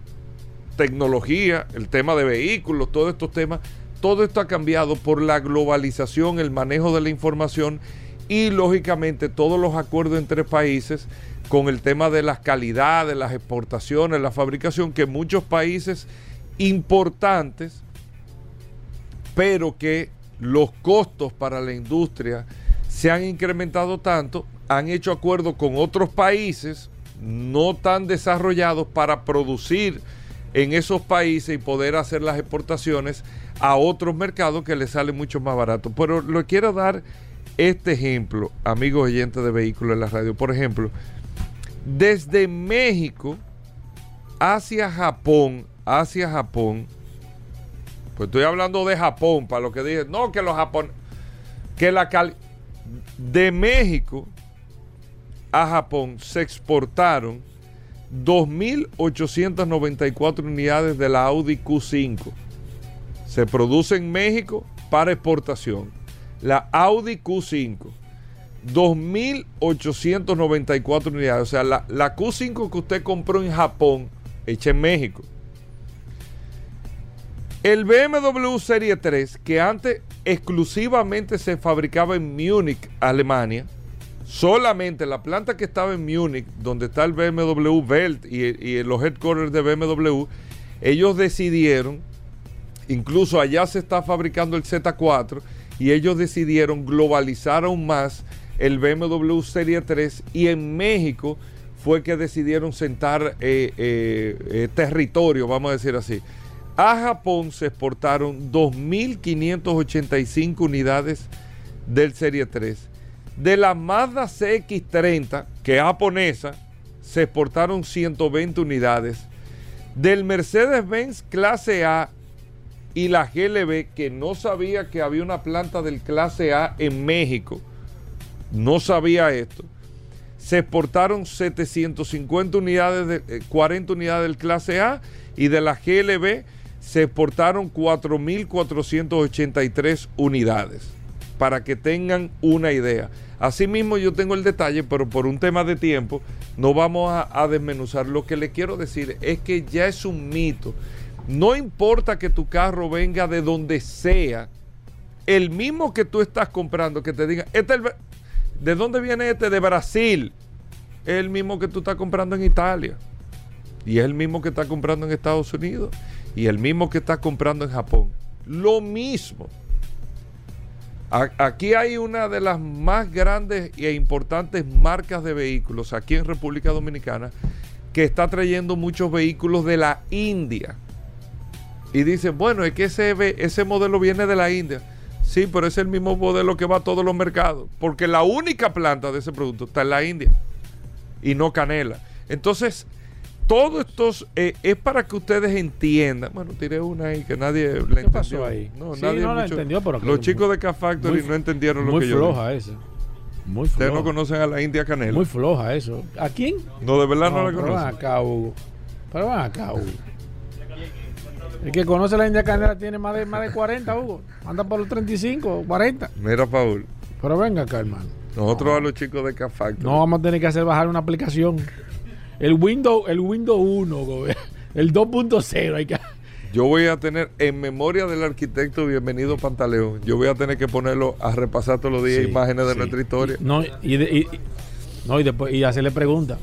tecnología, el tema de vehículos, todos estos temas, todo esto ha cambiado por la globalización, el manejo de la información y lógicamente todos los acuerdos entre países con el tema de las calidades, las exportaciones, la fabricación, que muchos países importantes, pero que los costos para la industria se han incrementado tanto, han hecho acuerdos con otros países no tan desarrollados para producir en esos países y poder hacer las exportaciones a otros mercados que les sale mucho más barato. Pero le quiero dar este ejemplo, amigos oyentes de vehículos en la radio. Por ejemplo, desde México hacia Japón, hacia Japón, pues estoy hablando de Japón, para lo que dije. No, que los Japón. Que la cal. De México a Japón se exportaron 2.894 unidades de la Audi Q5. Se produce en México para exportación. La Audi Q5. 2.894 unidades. O sea, la, la Q5 que usted compró en Japón, hecha en México el BMW Serie 3, que antes exclusivamente se fabricaba en Múnich, Alemania, solamente la planta que estaba en Múnich, donde está el BMW Belt y, los headquarters de BMW, ellos decidieron, incluso allá se está fabricando el Z4, y ellos decidieron globalizar aún más el BMW Serie 3 y en México fue que decidieron sentar eh, eh, eh, territorio, vamos a decir así A Japón se exportaron 2.585 unidades del Serie 3. De la Mazda CX30, que es japonesa, se exportaron 120 unidades. Del Mercedes-Benz clase A y la GLB, que no sabía que había una planta del clase A en México, no sabía esto, se exportaron 750 unidades, de, 40 eh, unidades del clase A y de la GLB se exportaron 4.483 unidades, para que tengan una idea. Asimismo yo tengo el detalle, pero por un tema de tiempo no vamos a, desmenuzar. Lo que le quiero decir es que ya es un mito no importa que tu carro venga de donde sea, el mismo que tú estás comprando, que te diga, este ¿de dónde viene este? De Brasil. Es el mismo que tú estás comprando en Italia. Y es el mismo que estás comprando en Estados Unidos. Y el mismo que estás comprando en Japón. Lo mismo. Aquí hay una de las más grandes e importantes marcas de vehículos aquí en República Dominicana que está trayendo muchos vehículos de la India y dicen, bueno, es que ese modelo viene de la India. Sí, pero es el mismo modelo que va a todos los mercados, porque la única planta de ese producto está en la India y no canela. Entonces, todo esto eh, es para que ustedes entiendan. Bueno, tiré una ahí que nadie le entendió. ahí? No, nadie no la entendió, pero Los chicos de K-Factory no entendieron lo que yo Muy floja esa. Muy floja. Ustedes no conocen a la India Canela. Muy floja eso. ¿A quién? No, de verdad no, la conocen. Pero van acá, Hugo. Pero van acá, Hugo. El que conoce la India Canela tiene más de, más de 40, Hugo. Anda por los 35, 40. Mira, Paul. Pero venga acá, hermano. Nosotros a los chicos de Cafacto. No vamos a tener que hacer bajar una aplicación. El Windows, el Windows 1, el 2.0 hay que yo voy a tener en memoria del arquitecto Bienvenido Pantaleón, yo voy a tener que ponerlo a repasar todos los días imágenes de nuestra historia. no, y, no, y después y hacerle pregunta.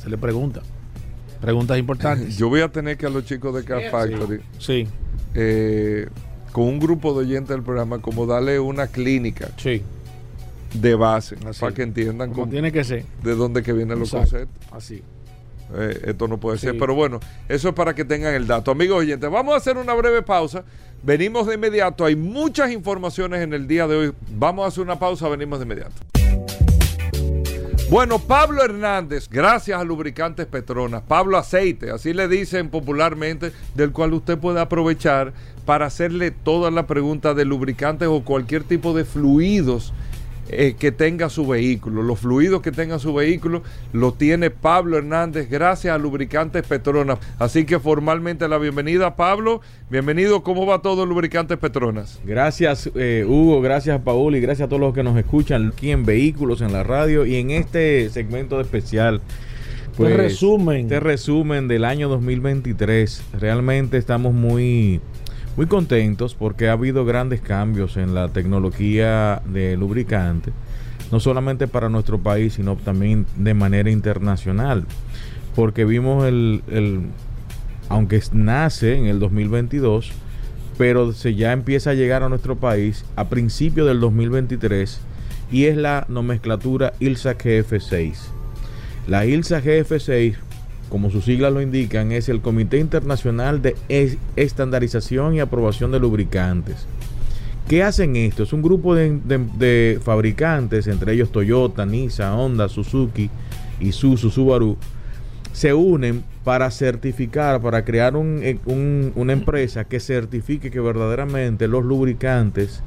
Se le pregunta. Preguntas importantes. Yo voy a tener que a los chicos de Car Factory, sí. Eh, con un grupo de oyentes del programa, como darle una clínica sí. de base, para que entiendan cómo tiene que ser. de dónde que vienen los conceptos. Así. Eh, esto no puede ser, pero bueno, eso es para que tengan el dato. Amigos oyentes, vamos a hacer una breve pausa. Venimos de inmediato. Hay muchas informaciones en el día de hoy. Vamos a hacer una pausa, venimos de inmediato. Bueno, Pablo Hernández, gracias a Lubricantes Petronas, Pablo Aceite, así le dicen popularmente, del cual usted puede aprovechar para hacerle todas las preguntas de lubricantes o cualquier tipo de fluidos eh, que tenga su vehículo. Los fluidos que tenga su vehículo lo tiene Pablo Hernández gracias a Lubricantes Petronas. Así que formalmente la bienvenida Pablo. Bienvenido, ¿cómo va todo Lubricantes Petronas? Gracias eh, Hugo, gracias Paul y gracias a todos los que nos escuchan aquí en Vehículos en la Radio y en este segmento de especial. Pues, resumen. Este resumen del año 2023. Realmente estamos muy muy contentos porque ha habido grandes cambios en la tecnología de lubricante, no solamente para nuestro país, sino también de manera internacional. Porque vimos el, aunque nace en el 2022, pero se ya empieza a llegar a nuestro país a principios del 2023 y es la nomenclatura ILSA GF6. La ILSA GF6 como sus siglas lo indican, es el Comité Internacional de Estandarización y Aprobación de Lubricantes. ¿Qué hacen esto? Es un grupo de, fabricantes, entre ellos Toyota, Nissan, Honda, Suzuki, Isuzu, Subaru, se unen para certificar, para crear eh, una empresa que certifique que verdaderamente los lubricantes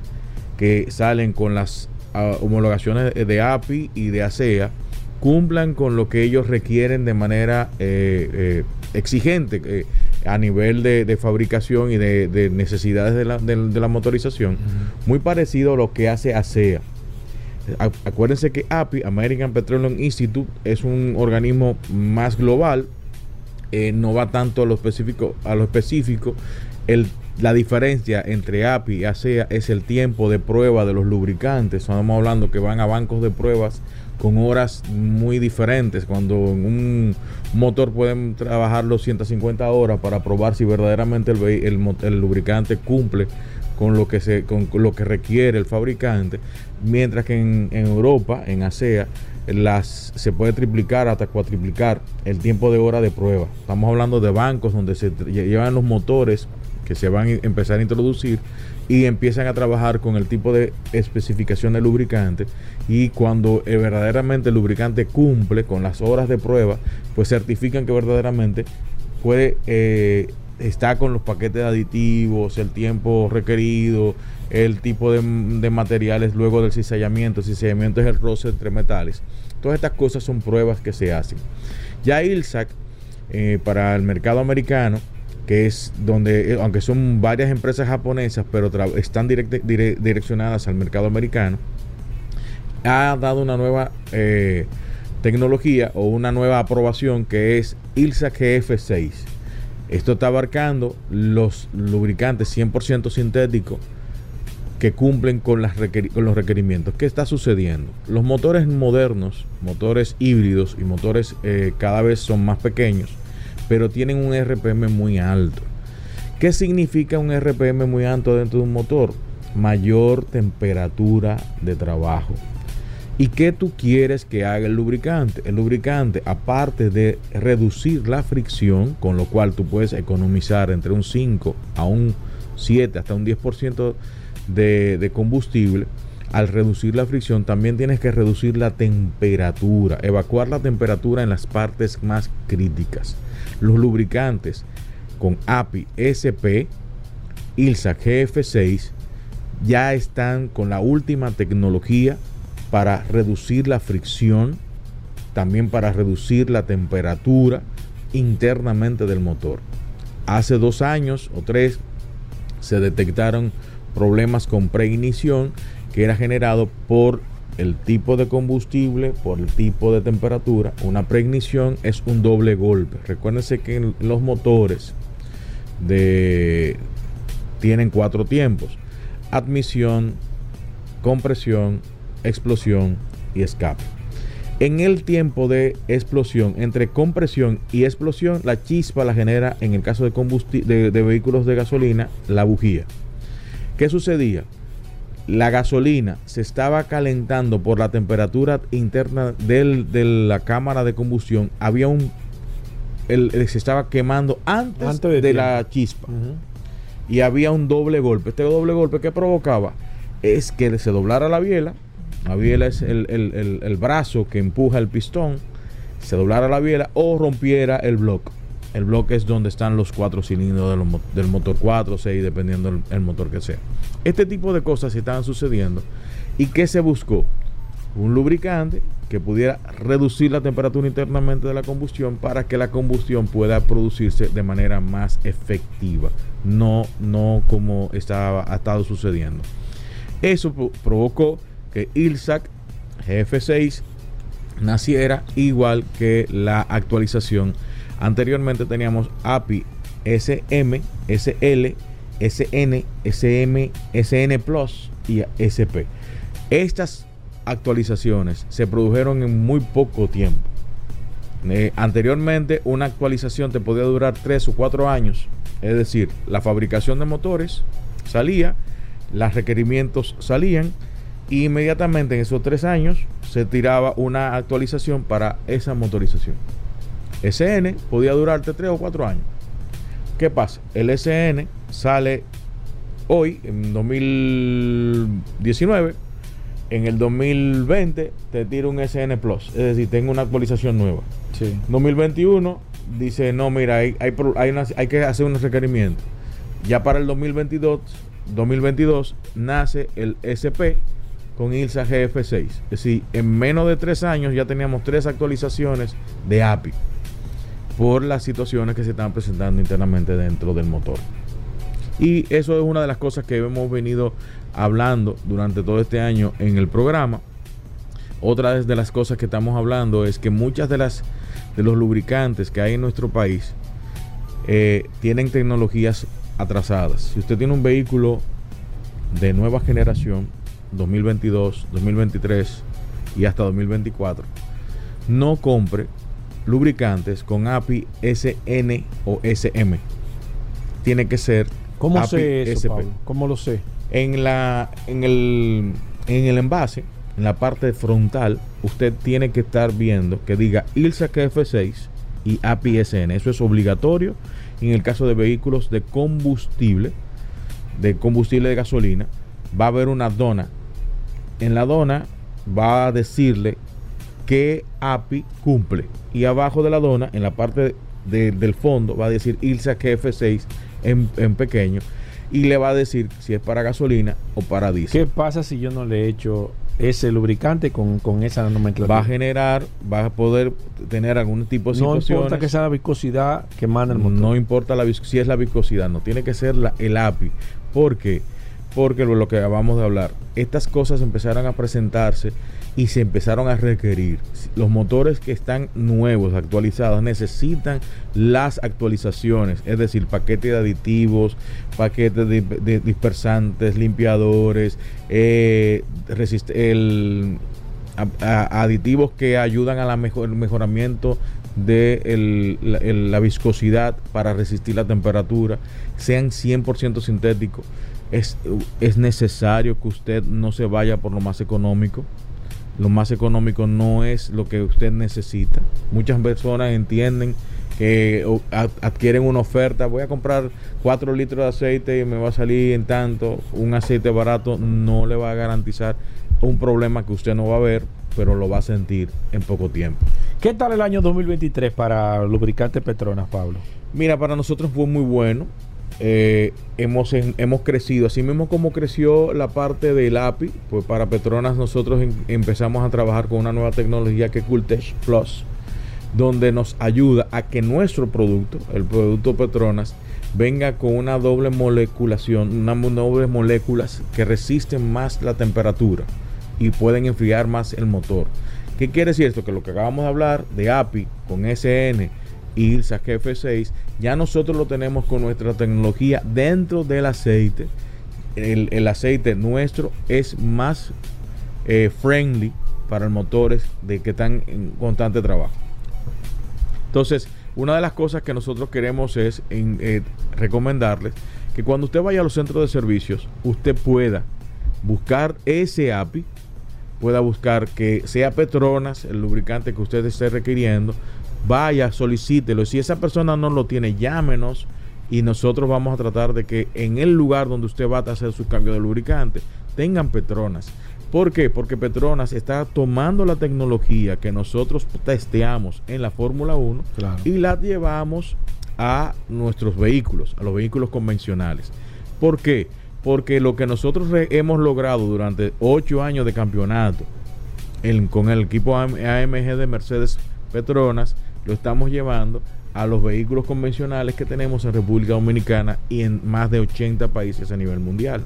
que salen con las ah, homologaciones de API y de ASEA, cumplan con lo que ellos requieren de manera eh, eh, exigente eh, a nivel de, fabricación y de, necesidades de la, motorización, muy parecido a lo que hace ASEA. Acuérdense que API, American Petroleum Institute, es un organismo más global, no va tanto a lo específico, a lo específico. El, la diferencia entre API y ASEA es el tiempo de prueba de los lubricantes. Estamos hablando que van a bancos de pruebas con horas muy diferentes. Cuando en un motor pueden trabajar los 150 horas para probar si verdaderamente el, lubricante cumple con lo que se con lo que requiere el fabricante, mientras que en, Europa, en ASEA, se puede triplicar hasta cuatriplicar el tiempo de hora de prueba. Estamos hablando de bancos donde se llevan los motores que se van a empezar a introducir y empiezan a trabajar con el tipo de especificación del lubricante y cuando eh, verdaderamente el lubricante cumple con las horas de prueba, pues certifican que verdaderamente puede eh, estar con los paquetes aditivos, el tiempo requerido, el tipo de, de materiales luego del cizallamiento. El cizallamiento es el roce entre metales. Todas estas cosas son pruebas que se hacen. Ya ILSAC, eh, para el mercado americano, que es donde, eh, aunque son varias empresas japonesas, pero están direccionadas al mercado americano, ha dado una nueva eh, tecnología o una nueva aprobación que es ILSA GF6. Esto está abarcando los lubricantes 100% sintéticos que cumplen con, los requerimientos. ¿Qué está sucediendo? Los motores modernos, motores híbridos y motores eh, cada vez son más pequeños, pero tienen un RPM muy alto. ¿Qué significa un RPM muy alto dentro de un motor? Mayor temperatura de trabajo. ¿Y qué tú quieres que haga el lubricante? El lubricante, aparte de reducir la fricción, con lo cual tú puedes economizar entre un 5 a un 7 hasta un 10% de, combustible, al reducir la fricción también tienes que reducir la temperatura, evacuar la temperatura en las partes más críticas. Los lubricantes con API SP, ILSA GF6 ya están con la última tecnología para reducir la fricción, también para reducir la temperatura internamente del motor. Hace dos años o tres se detectaron problemas con preignición que era generado por el tipo de combustible, por el tipo de temperatura. Una preignición es un doble golpe. Recuérdense que los motores tienen cuatro tiempos. Admisión, compresión, explosión y escape. En el tiempo de explosión, entre compresión y explosión, la chispa la genera, en el caso de, de vehículos de gasolina, la bujía. ¿Qué sucedía? La gasolina se estaba calentando por la temperatura interna de la cámara de combustión. Había un. se estaba quemando antes, de, la chispa. Y había un doble golpe. Este doble golpe que provocaba es que se doblara la biela. La biela es el, el brazo que empuja el pistón. Se doblara la biela o rompiera el bloque. El bloque es donde están los cuatro cilindros del motor 4 o 6, dependiendo del motor que sea. Este tipo de cosas estaban sucediendo. ¿Y qué se buscó? Un lubricante que pudiera reducir la temperatura internamente de la combustión para que la combustión pueda producirse de manera más efectiva, no, no como estaba, ha estado sucediendo. Eso provocó que ILSAC GF6 naciera igual que la actualización Anteriormente teníamos API SM, SL, SN, SM, SN Plus y SP. Estas actualizaciones se produjeron en muy poco tiempo. Eh, anteriormente una actualización te podía durar 3 o 4 años. Es decir, la fabricación de motores salía, los requerimientos salían y inmediatamente en esos 3 años se tiraba una actualización para esa motorización. SN podía durarte 3 o 4 años. ¿Qué pasa? El SN sale hoy, en 2019. En el 2020 te tira un SN Plus. Es decir, tengo una actualización nueva. Sí. 2021 dice, no, mira, hay, hay, hay que hacer unos requerimientos. Ya para el 2022, 2022 nace el SP con ILSA GF6. Es decir, en menos de tres años ya teníamos tres actualizaciones de API por las situaciones que se están presentando internamente dentro del motor. Y eso es una de las cosas que hemos venido hablando durante todo este año en el programa. Otra de las cosas que estamos hablando es que muchas de las de los lubricantes que hay en nuestro país eh, tienen tecnologías atrasadas. Si usted tiene un vehículo de nueva generación, 2022, 2023 y hasta 2024, no compre lubricantes con API SN o SM. Tiene que ser ¿Cómo sé eso, ¿Cómo lo sé? En la en el en el envase, en la parte frontal, usted tiene que estar viendo que diga ILSA KF6 y API SN. Eso es obligatorio en el caso de vehículos de combustible, de combustible de gasolina, va a haber una dona. En la dona va a decirle qué API cumple. Y abajo de la dona, en la parte de- del fondo, va a decir ILSA KF6 en, en pequeño. Y le va a decir si es para gasolina o para ¿Qué diésel. pasa si yo no le echo ese lubricante con, con esa nomenclatura? Va a generar, va a poder tener algún tipo de no situaciones. importa que sea la viscosidad que manda el motor. No importa la si es la viscosidad, no tiene que ser la- el API. ¿Por qué? Porque lo, lo que acabamos de hablar, estas cosas empezaron a presentarse y se empezaron a requerir. Los motores que están nuevos, actualizados, necesitan las actualizaciones, es decir, paquetes de aditivos, paquetes de, dispersantes, limpiadores, eh, el, aditivos que ayudan a la mejor, mejoramiento de la viscosidad para resistir la temperatura, sean 100% sintéticos. Es, es necesario que usted no se vaya por lo más económico. Lo más económico no es lo que usted necesita. Muchas personas entienden que adquieren una oferta, voy a comprar 4 litros de aceite y me va a salir en tanto. Un aceite barato no le va a garantizar un problema que usted no va a ver, pero lo va a sentir en poco tiempo. ¿Qué tal el año 2023 para lubricantes Petronas, Pablo? Mira, para nosotros fue muy bueno. Eh, hemos, hemos crecido, así mismo como creció la parte del API, pues para Petronas nosotros em- empezamos a trabajar con una nueva tecnología que es Cooltech Plus, donde nos ayuda a que nuestro producto, el producto Petronas, venga con una doble moleculación, una mo- doble moléculas que resisten más la temperatura y pueden enfriar más el motor. ¿Qué quiere decir esto? Que lo que acabamos de hablar de API con SN y ILSA GF6, ya nosotros lo tenemos con nuestra tecnología dentro del aceite. El, el aceite nuestro es más eh, friendly para motores de que están en constante trabajo. Entonces, una de las cosas que nosotros queremos es eh, recomendarles que cuando usted vaya a los centros de servicios, usted pueda buscar ese API, pueda buscar que sea Petronas, el lubricante que usted esté requiriendo, vaya, solicítelo. Si esa persona no lo tiene, llámenos y nosotros vamos a tratar de que en el lugar donde usted va a hacer su cambio de lubricante tengan Petronas. ¿Por qué? Porque Petronas está tomando la tecnología que nosotros testeamos en la Fórmula 1 Claro. y la llevamos a nuestros vehículos, a los vehículos convencionales. ¿Por qué? Porque lo que nosotros hemos logrado durante ocho años de campeonato en- con el equipo AM- AMG de Mercedes Petronas, lo estamos llevando a los vehículos convencionales que tenemos en República Dominicana y en más de 80 países a nivel mundial.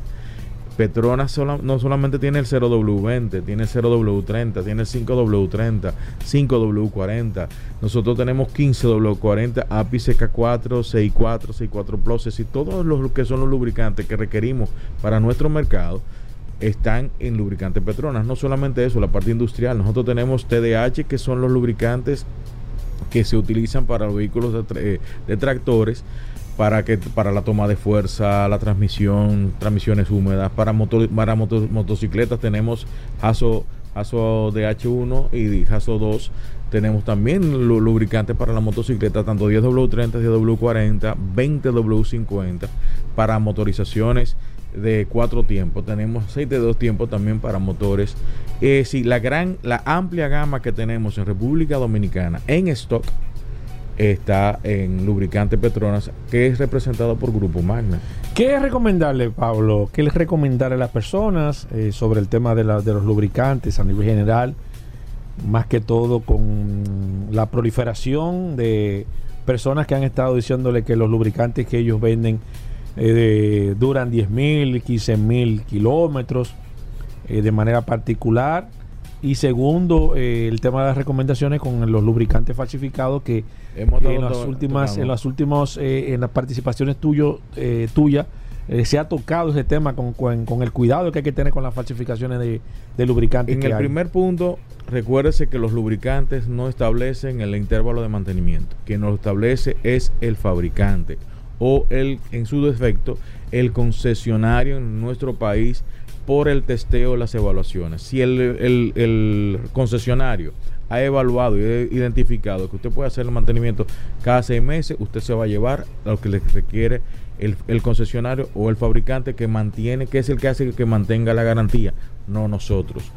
Petronas no solamente tiene el 0W20, tiene el 0W30, tiene el 5W30, 5W40. Nosotros tenemos 15W40, API CK4, 64, 64 Plus y todos los que son los lubricantes que requerimos para nuestro mercado están en lubricantes Petronas. No solamente eso, la parte industrial. Nosotros tenemos TDH, que son los lubricantes que se utilizan para los vehículos de, eh, de tractores para que para la toma de fuerza, la transmisión, transmisiones húmedas, para motor, para moto- motocicletas tenemos Haso Haso DH1 y Haso 2. Tenemos también lu- lubricantes para la motocicleta, tanto 10W30, 10W40, 20W50 para motorizaciones de cuatro tiempos. Tenemos aceite de dos tiempos también para motores. Eh, sí, la gran, la amplia gama que tenemos en República Dominicana en stock está en lubricante Petronas, que es representado por Grupo Magna. ¿Qué es recomendarle, Pablo? ¿Qué es recomendarle a las personas eh, sobre el tema de, de los lubricantes a nivel general? Más que todo con la proliferación de personas que han estado diciéndole que los lubricantes que ellos venden eh, duran 10 mil, 15 mil kilómetros eh, de manera particular. Y segundo, eh, el tema de las recomendaciones con los lubricantes falsificados que Hemos en las últimas, tocado- en las últimos, eh, en las participaciones tuyo, eh, tuya, eh, se ha tocado ese tema con, con- con el cuidado que hay que tener con las falsificaciones de, de lubricantes. En que el hay. primer punto, recuérdese que los lubricantes no establecen el intervalo de mantenimiento. Quien lo establece es el fabricante o el, en su defecto, el concesionario en nuestro país por el testeo de las evaluaciones. Si el, el- concesionario ha evaluado y ha identificado que usted puede hacer el mantenimiento cada seis meses, usted se va a llevar lo que le requiere el, el concesionario o el fabricante que mantiene, que es el que hace que mantenga la garantía, no nosotros.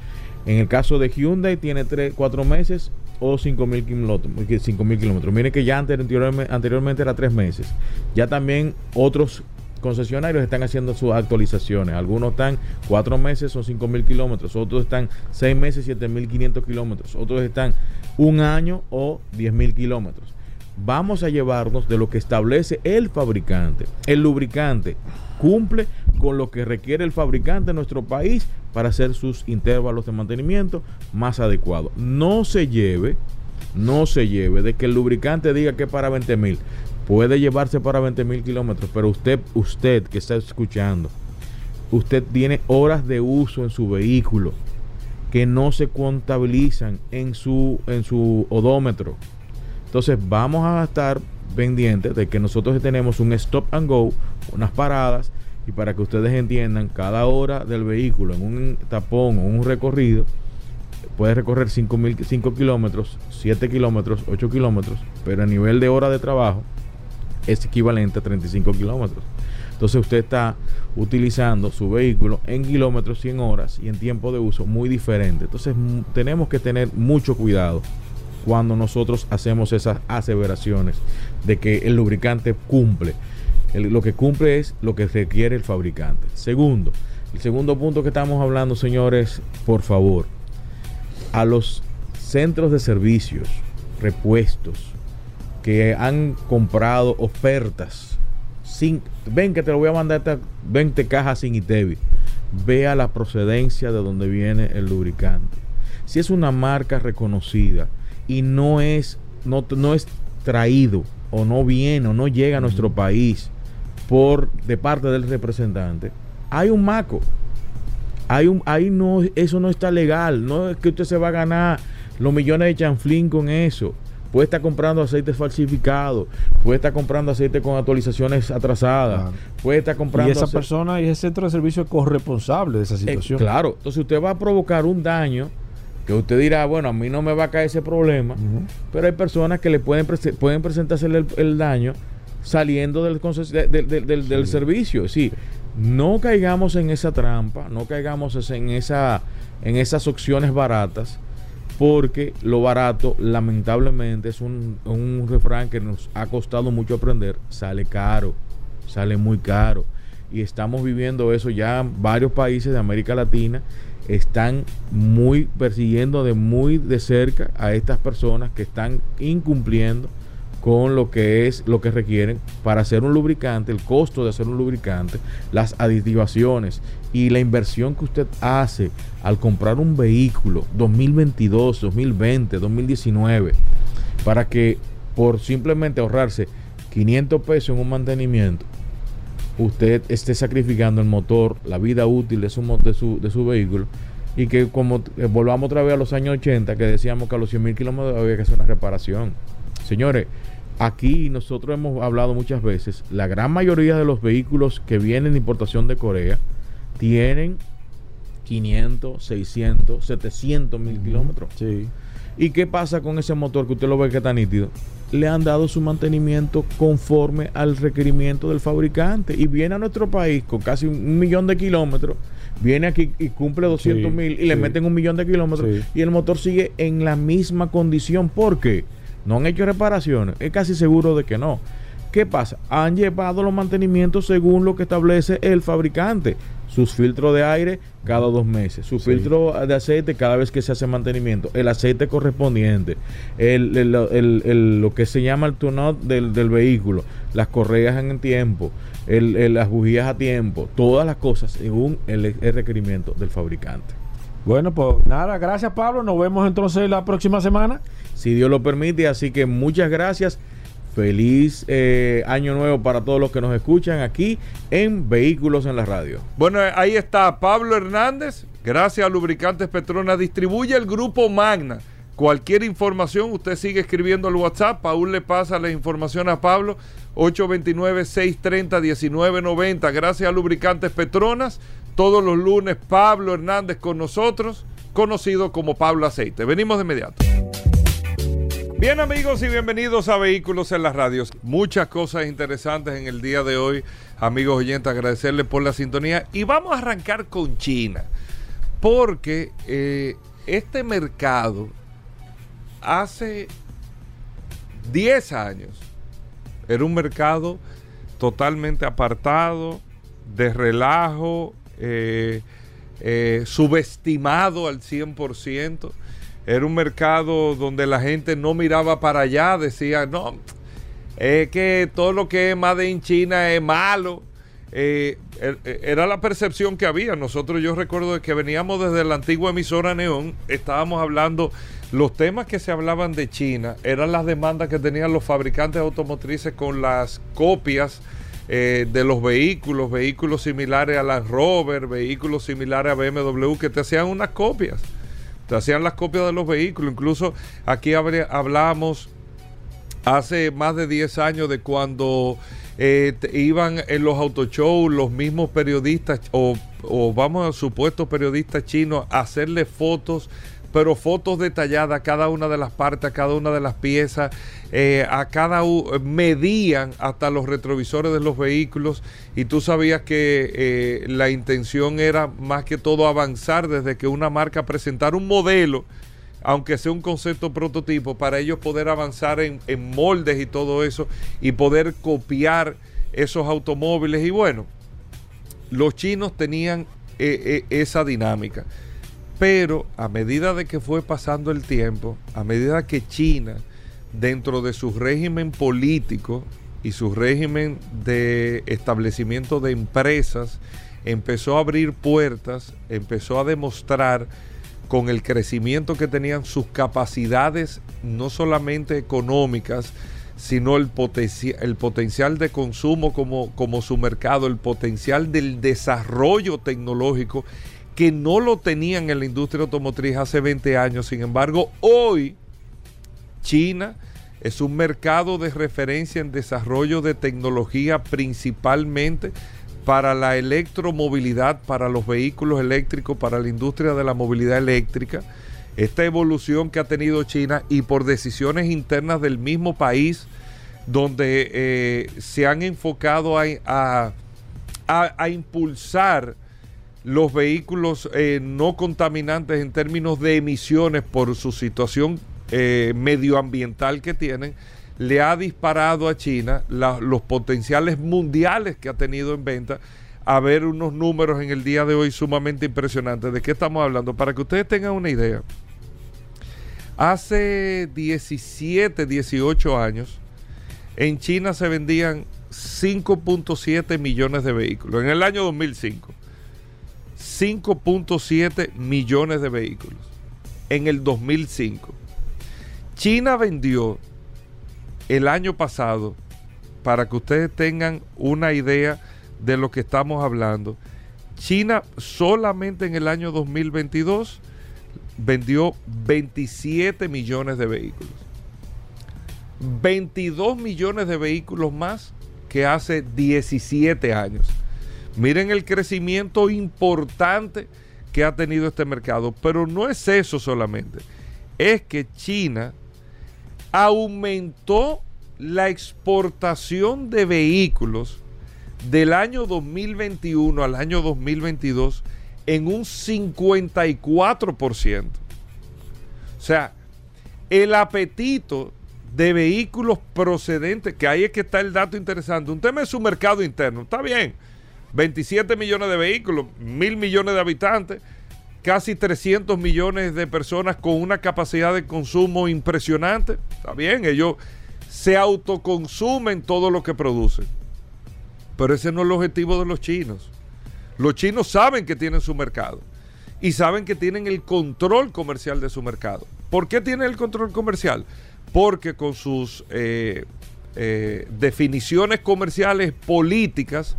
En el caso de Hyundai tiene 3, 4 meses o 5 mil kilómetros. kilómetros. Miren que ya anteriormente, anteriormente era 3 meses. Ya también otros concesionarios están haciendo sus actualizaciones. Algunos están 4 meses, son 5 mil kilómetros. Otros están 6 meses, 7 mil 500 kilómetros. Otros están un año o 10 mil kilómetros. Vamos a llevarnos de lo que establece el fabricante. El lubricante cumple con lo que requiere el fabricante en nuestro país para hacer sus intervalos de mantenimiento más adecuados. No se lleve, no se lleve de que el lubricante diga que para 20 mil. Puede llevarse para 20 mil kilómetros, pero usted, usted que está escuchando, usted tiene horas de uso en su vehículo que no se contabilizan en su, en su odómetro. Entonces vamos a estar pendientes de que nosotros tenemos un stop and go, unas paradas y para que ustedes entiendan, cada hora del vehículo en un tapón o un recorrido puede recorrer 5, kilómetros, 7 kilómetros, 8 kilómetros, pero a nivel de hora de trabajo es equivalente a 35 kilómetros. Entonces usted está utilizando su vehículo en kilómetros y en horas y en tiempo de uso muy diferente. Entonces tenemos que tener mucho cuidado cuando nosotros hacemos esas aseveraciones de que el lubricante cumple lo que cumple es lo que requiere el fabricante. Segundo, el segundo punto que estamos hablando, señores, por favor, a los centros de servicios, repuestos, que han comprado ofertas, sin, ven que te lo voy a mandar 20 cajas sin ITEVI, vea la procedencia de donde viene el lubricante. Si es una marca reconocida y no es, no, no es traído o no viene o no llega a nuestro país por de parte del representante, hay un maco. Hay un, ahí no, eso no está legal. No es que usted se va a ganar los millones de chanflín con eso. Puede estar comprando aceite falsificado, puede estar comprando aceite con actualizaciones atrasadas, puede estar comprando. Y esa persona y ese centro de servicio es corresponsable de esa eh, situación. claro, entonces usted va a provocar un daño que usted dirá, bueno, a mí no me va a caer ese problema, pero hay personas que le pueden, pueden presentarse el daño saliendo del, del, del, servicio. Sí, no caigamos en esa trampa, no caigamos en, esa, en esas opciones baratas, porque lo barato, lamentablemente, es un, un refrán que nos ha costado mucho aprender, sale caro, sale muy caro. Y estamos viviendo eso ya varios países de América Latina están muy persiguiendo de muy de cerca a estas personas que están incumpliendo con lo que es lo que requieren para hacer un lubricante, el costo de hacer un lubricante, las aditivaciones y la inversión que usted hace al comprar un vehículo 2022, 2020, 2019 para que por simplemente ahorrarse 500 pesos en un mantenimiento usted esté sacrificando el motor, la vida útil de su, de su, de su vehículo y que como eh, volvamos otra vez a los años 80 que decíamos que a los 100 mil kilómetros había que hacer una reparación. Señores, Aquí nosotros hemos hablado muchas veces, la gran mayoría de los vehículos que vienen de importación de Corea tienen 500, 600, 700 mil kilómetros. Sí. ¿Y qué pasa con ese motor que usted lo ve que está nítido? Le han dado su mantenimiento conforme al requerimiento del fabricante y viene a nuestro país con casi un millón de kilómetros. Viene aquí y cumple 200 mil y le meten un millón de kilómetros y el motor sigue en la misma condición. ¿Por qué? No han hecho reparaciones, es casi seguro de que no. ¿Qué pasa? Han llevado los mantenimientos según lo que establece el fabricante. Sus filtros de aire cada dos meses, su filtro de aceite cada vez que se hace mantenimiento, el aceite correspondiente, el, lo que se llama el turnout del, del vehículo, las correas en tiempo, las bujías a tiempo, todas las cosas según el requerimiento del fabricante. Bueno, pues nada, gracias Pablo. Nos vemos entonces la próxima semana. Si Dios lo permite, así que muchas gracias. Feliz eh, año nuevo para todos los que nos escuchan aquí en Vehículos en la Radio. Bueno, ahí está Pablo Hernández. Gracias a Lubricantes Petronas. Distribuye el grupo Magna. Cualquier información, usted sigue escribiendo al WhatsApp. Paul le pasa la información a Pablo. 829-630-1990. Gracias a Lubricantes Petronas. Todos los lunes, Pablo Hernández con nosotros, conocido como Pablo Aceite. Venimos de inmediato. Bien amigos y bienvenidos a Vehículos en las Radios. Muchas cosas interesantes en el día de hoy. Amigos oyentes, agradecerles por la sintonía. Y vamos a arrancar con China. Porque eh, este mercado hace 10 años era un mercado totalmente apartado, de relajo, eh, eh, subestimado al 100%. Era un mercado donde la gente no miraba para allá, decía, no, es que todo lo que es Made in China es malo. Eh, er, era la percepción que había. Nosotros, yo recuerdo que veníamos desde la antigua emisora Neón, estábamos hablando, los temas que se hablaban de China eran las demandas que tenían los fabricantes automotrices con las copias eh, de los vehículos, vehículos similares a Land Rover, vehículos similares a BMW, que te hacían unas copias te hacían las copias de los vehículos. Incluso aquí hablamos hace más de 10 años de cuando eh, iban en los autoshows los mismos periodistas o, o vamos a supuestos periodistas chinos a hacerle fotos pero fotos detalladas cada una de las partes, cada una de las piezas, eh, a cada medían hasta los retrovisores de los vehículos y tú sabías que eh, la intención era más que todo avanzar desde que una marca presentara un modelo, aunque sea un concepto prototipo, para ellos poder avanzar en, moldes y todo eso y poder copiar esos automóviles y bueno, los chinos tenían eh, esa dinámica. Pero a medida de que fue pasando el tiempo, a medida que China, dentro de su régimen político y su régimen de establecimiento de empresas, empezó a abrir puertas, empezó a demostrar con el crecimiento que tenían sus capacidades, no solamente económicas, sino el, el potencial de consumo como, como su mercado, el potencial del desarrollo tecnológico que no lo tenían en la industria automotriz hace 20 años. Sin embargo, hoy China es un mercado de referencia en desarrollo de tecnología principalmente para la electromovilidad, para los vehículos eléctricos, para la industria de la movilidad eléctrica. Esta evolución que ha tenido China y por decisiones internas del mismo país, donde eh, se han enfocado a, a impulsar los vehículos eh, no contaminantes en términos de emisiones por su situación eh, medioambiental que tienen, le ha disparado a China los potenciales mundiales que ha tenido en venta a ver unos números en el día de hoy sumamente impresionantes. ¿De qué estamos hablando? Para que ustedes tengan una idea. Hace 17, 18 años, en China se vendían 5.7 millones de vehículos. En el año 2005. 5.7 millones de vehículos en el 2005. China vendió el año pasado, para que ustedes tengan una idea de lo que estamos hablando, China solamente en el año 2022 vendió 27 millones de vehículos. 22 millones de vehículos más que hace 17 años. Miren el crecimiento importante que ha tenido este mercado. Pero no es eso solamente. Es que China aumentó la exportación de vehículos del año 2021 al año 2022 en un 54%. O sea, el apetito de vehículos procedentes, que ahí es que está el dato interesante. Un tema es su mercado interno, está bien 27 millones de vehículos, mil millones de habitantes, casi 300 millones de personas con una capacidad de consumo impresionante. Está bien, ellos se autoconsumen todo lo que producen. Pero ese no es el objetivo de los chinos. Los chinos saben que tienen su mercado y saben que tienen el control comercial de su mercado. ¿Por qué tienen el control comercial? Porque con sus eh, eh, definiciones comerciales políticas,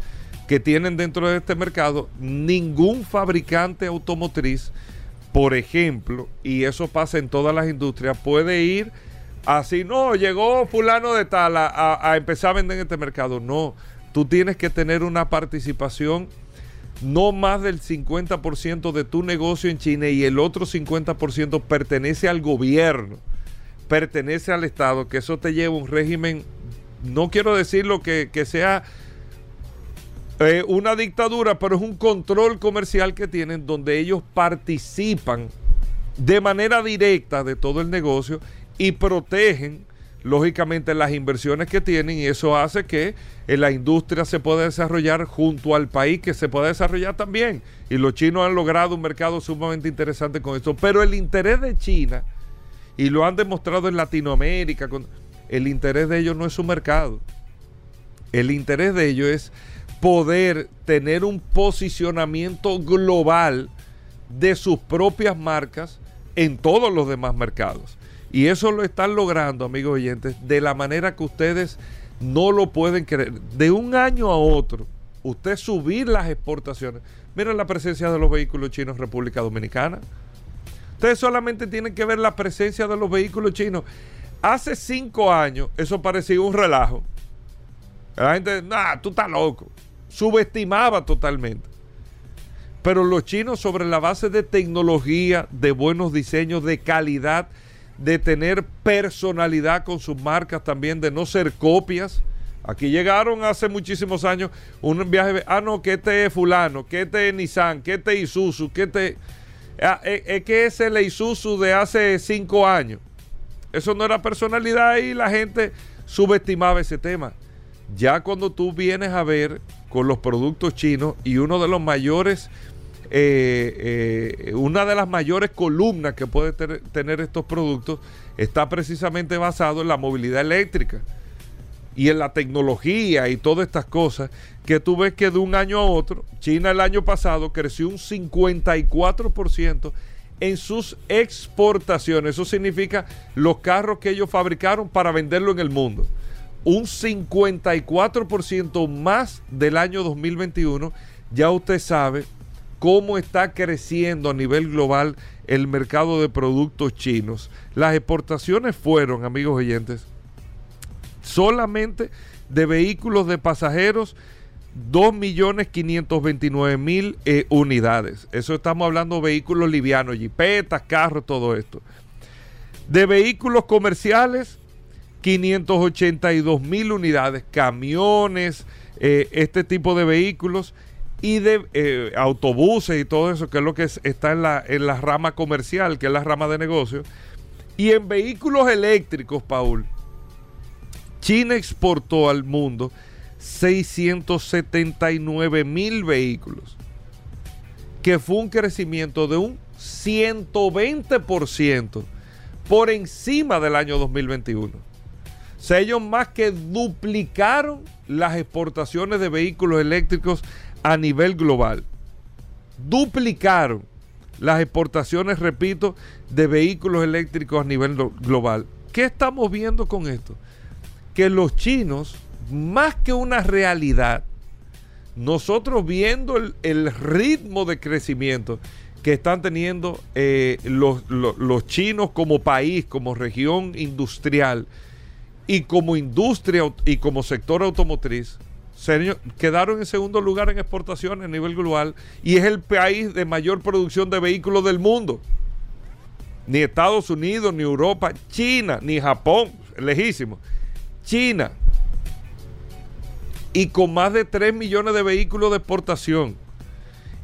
que tienen dentro de este mercado, ningún fabricante automotriz, por ejemplo, y eso pasa en todas las industrias, puede ir así, no, llegó fulano de tal a, empezar a vender en este mercado. No, tú tienes que tener una participación no más del 50% de tu negocio en China y el otro 50% pertenece al gobierno. pertenece al Estado, que eso te lleva a un régimen, no quiero decirlo que, que sea eh, una dictadura, pero es un control comercial que tienen donde ellos participan de manera directa de todo el negocio y protegen lógicamente las inversiones que tienen y eso hace que eh, la industria se pueda desarrollar junto al país que se pueda desarrollar también. Y los chinos han logrado un mercado sumamente interesante con esto. Pero el interés de China, y lo han demostrado en Latinoamérica, el interés de ellos no es su mercado. El interés de ellos es poder tener un posicionamiento global de sus propias marcas en todos los demás mercados. Y eso lo están logrando, amigos oyentes, de la manera que ustedes no lo pueden creer. De un año a otro, usted subir las exportaciones. Miren la presencia de los vehículos chinos en República Dominicana. Ustedes solamente tienen que ver la presencia de los vehículos chinos. Hace cinco años eso parecía un relajo. La gente, nah, tú estás loco. Subestimaba totalmente. Pero los chinos sobre la base de tecnología, de buenos diseños, de calidad, de tener personalidad con sus marcas también, de no ser copias. Aquí llegaron hace muchísimos años un viaje, ah no, que este es fulano, que este es Nissan, que este es Isuzu, que este... Ah, es, es que es el Isuzu de hace cinco años. Eso no era personalidad y la gente subestimaba ese tema. Ya cuando tú vienes a ver con los productos chinos y uno de los mayores eh, eh, una de las mayores columnas que puede tener estos productos está precisamente basado en la movilidad eléctrica y en la tecnología y todas estas cosas que tú ves que de un año a otro, China el año pasado creció un 54% en sus exportaciones. Eso significa los carros que ellos fabricaron para venderlo en el mundo. Un 54% más del año 2021. Ya usted sabe cómo está creciendo a nivel global el mercado de productos chinos. Las exportaciones fueron, amigos oyentes, solamente de vehículos de pasajeros 2.529.000 eh, unidades. Eso estamos hablando de vehículos livianos, jipetas, carros, todo esto. De vehículos comerciales, 582.000 unidades, camiones, eh, este tipo de vehículos y de eh, autobuses y todo eso, que es lo que está en la, en la rama comercial, que es la rama de negocio. Y en vehículos eléctricos, Paul, China exportó al mundo 679 mil vehículos, que fue un crecimiento de un 120% por encima del año 2021. O sea, ellos más que duplicaron las exportaciones de vehículos eléctricos a nivel global. Duplicaron las exportaciones, repito, de vehículos eléctricos a nivel global. ¿Qué estamos viendo con esto? Que los chinos, más que una realidad, nosotros viendo el, ritmo de crecimiento que están teniendo eh, los, los chinos como país, como región industrial y como industria y como sector automotriz, quedaron en segundo lugar en exportaciones a nivel global y es el país de mayor producción de vehículos del mundo. Ni Estados Unidos, ni Europa, China, ni Japón, lejísimo. China. Y con más de 3 millones de vehículos de exportación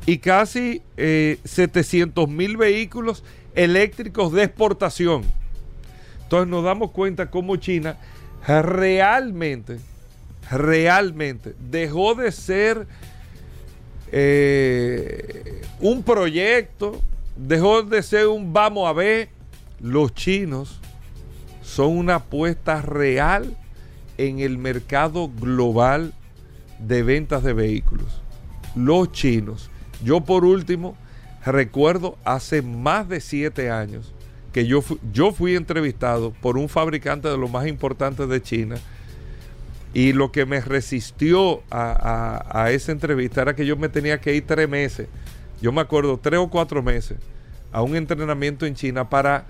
y casi 700 eh, mil vehículos eléctricos de exportación. Entonces nos damos cuenta cómo China realmente realmente dejó de ser eh, un proyecto, dejó de ser un vamos a ver. Los chinos son una apuesta real en el mercado global de ventas de vehículos. Los chinos. Yo por último recuerdo hace más de siete años que yo, yo fui entrevistado por un fabricante de los más importantes de China y lo que me resistió a, esa entrevista era que yo me tenía que ir tres meses, yo me acuerdo, tres o cuatro meses, a un entrenamiento en China para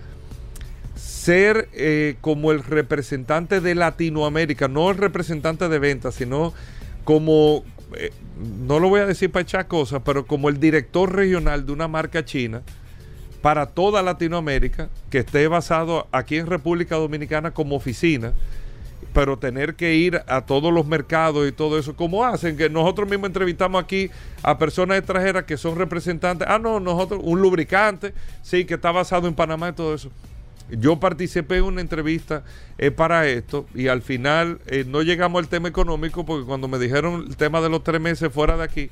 ser eh, como el representante de Latinoamérica, no el representante de ventas, sino como, eh, no lo voy a decir para echar cosas, pero como el director regional de una marca china para toda Latinoamérica, que esté basado aquí en República Dominicana como oficina, pero tener que ir a todos los mercados y todo eso, como hacen, que nosotros mismos entrevistamos aquí a personas extranjeras que son representantes, ah, no, nosotros, un lubricante, sí, que está basado en Panamá y todo eso. Yo participé en una entrevista eh, para esto y al final eh, no llegamos al tema económico porque cuando me dijeron el tema de los tres meses fuera de aquí,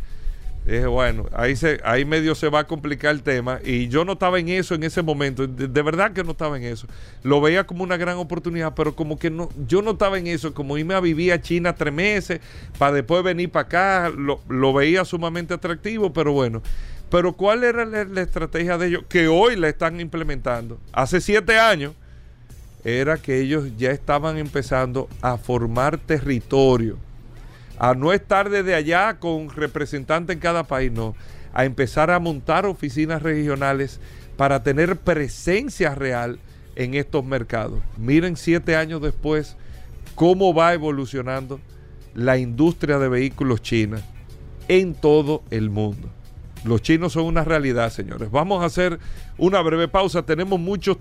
Dije, bueno, ahí, se, ahí medio se va a complicar el tema. Y yo no estaba en eso en ese momento. De, verdad que no estaba en eso. Lo veía como una gran oportunidad, pero como que no, yo no estaba en eso. Como irme a vivir a China tres meses, para después venir para acá, lo, lo veía sumamente atractivo, pero bueno. Pero ¿cuál era la estrategia de ellos? Que hoy la están implementando. Hace siete años era que ellos ya estaban empezando a formar territorio a no estar desde allá con representantes en cada país, no, a empezar a montar oficinas regionales para tener presencia real en estos mercados. Miren siete años después cómo va evolucionando la industria de vehículos china en todo el mundo. Los chinos son una realidad, señores. Vamos a hacer una breve pausa. Tenemos muchos,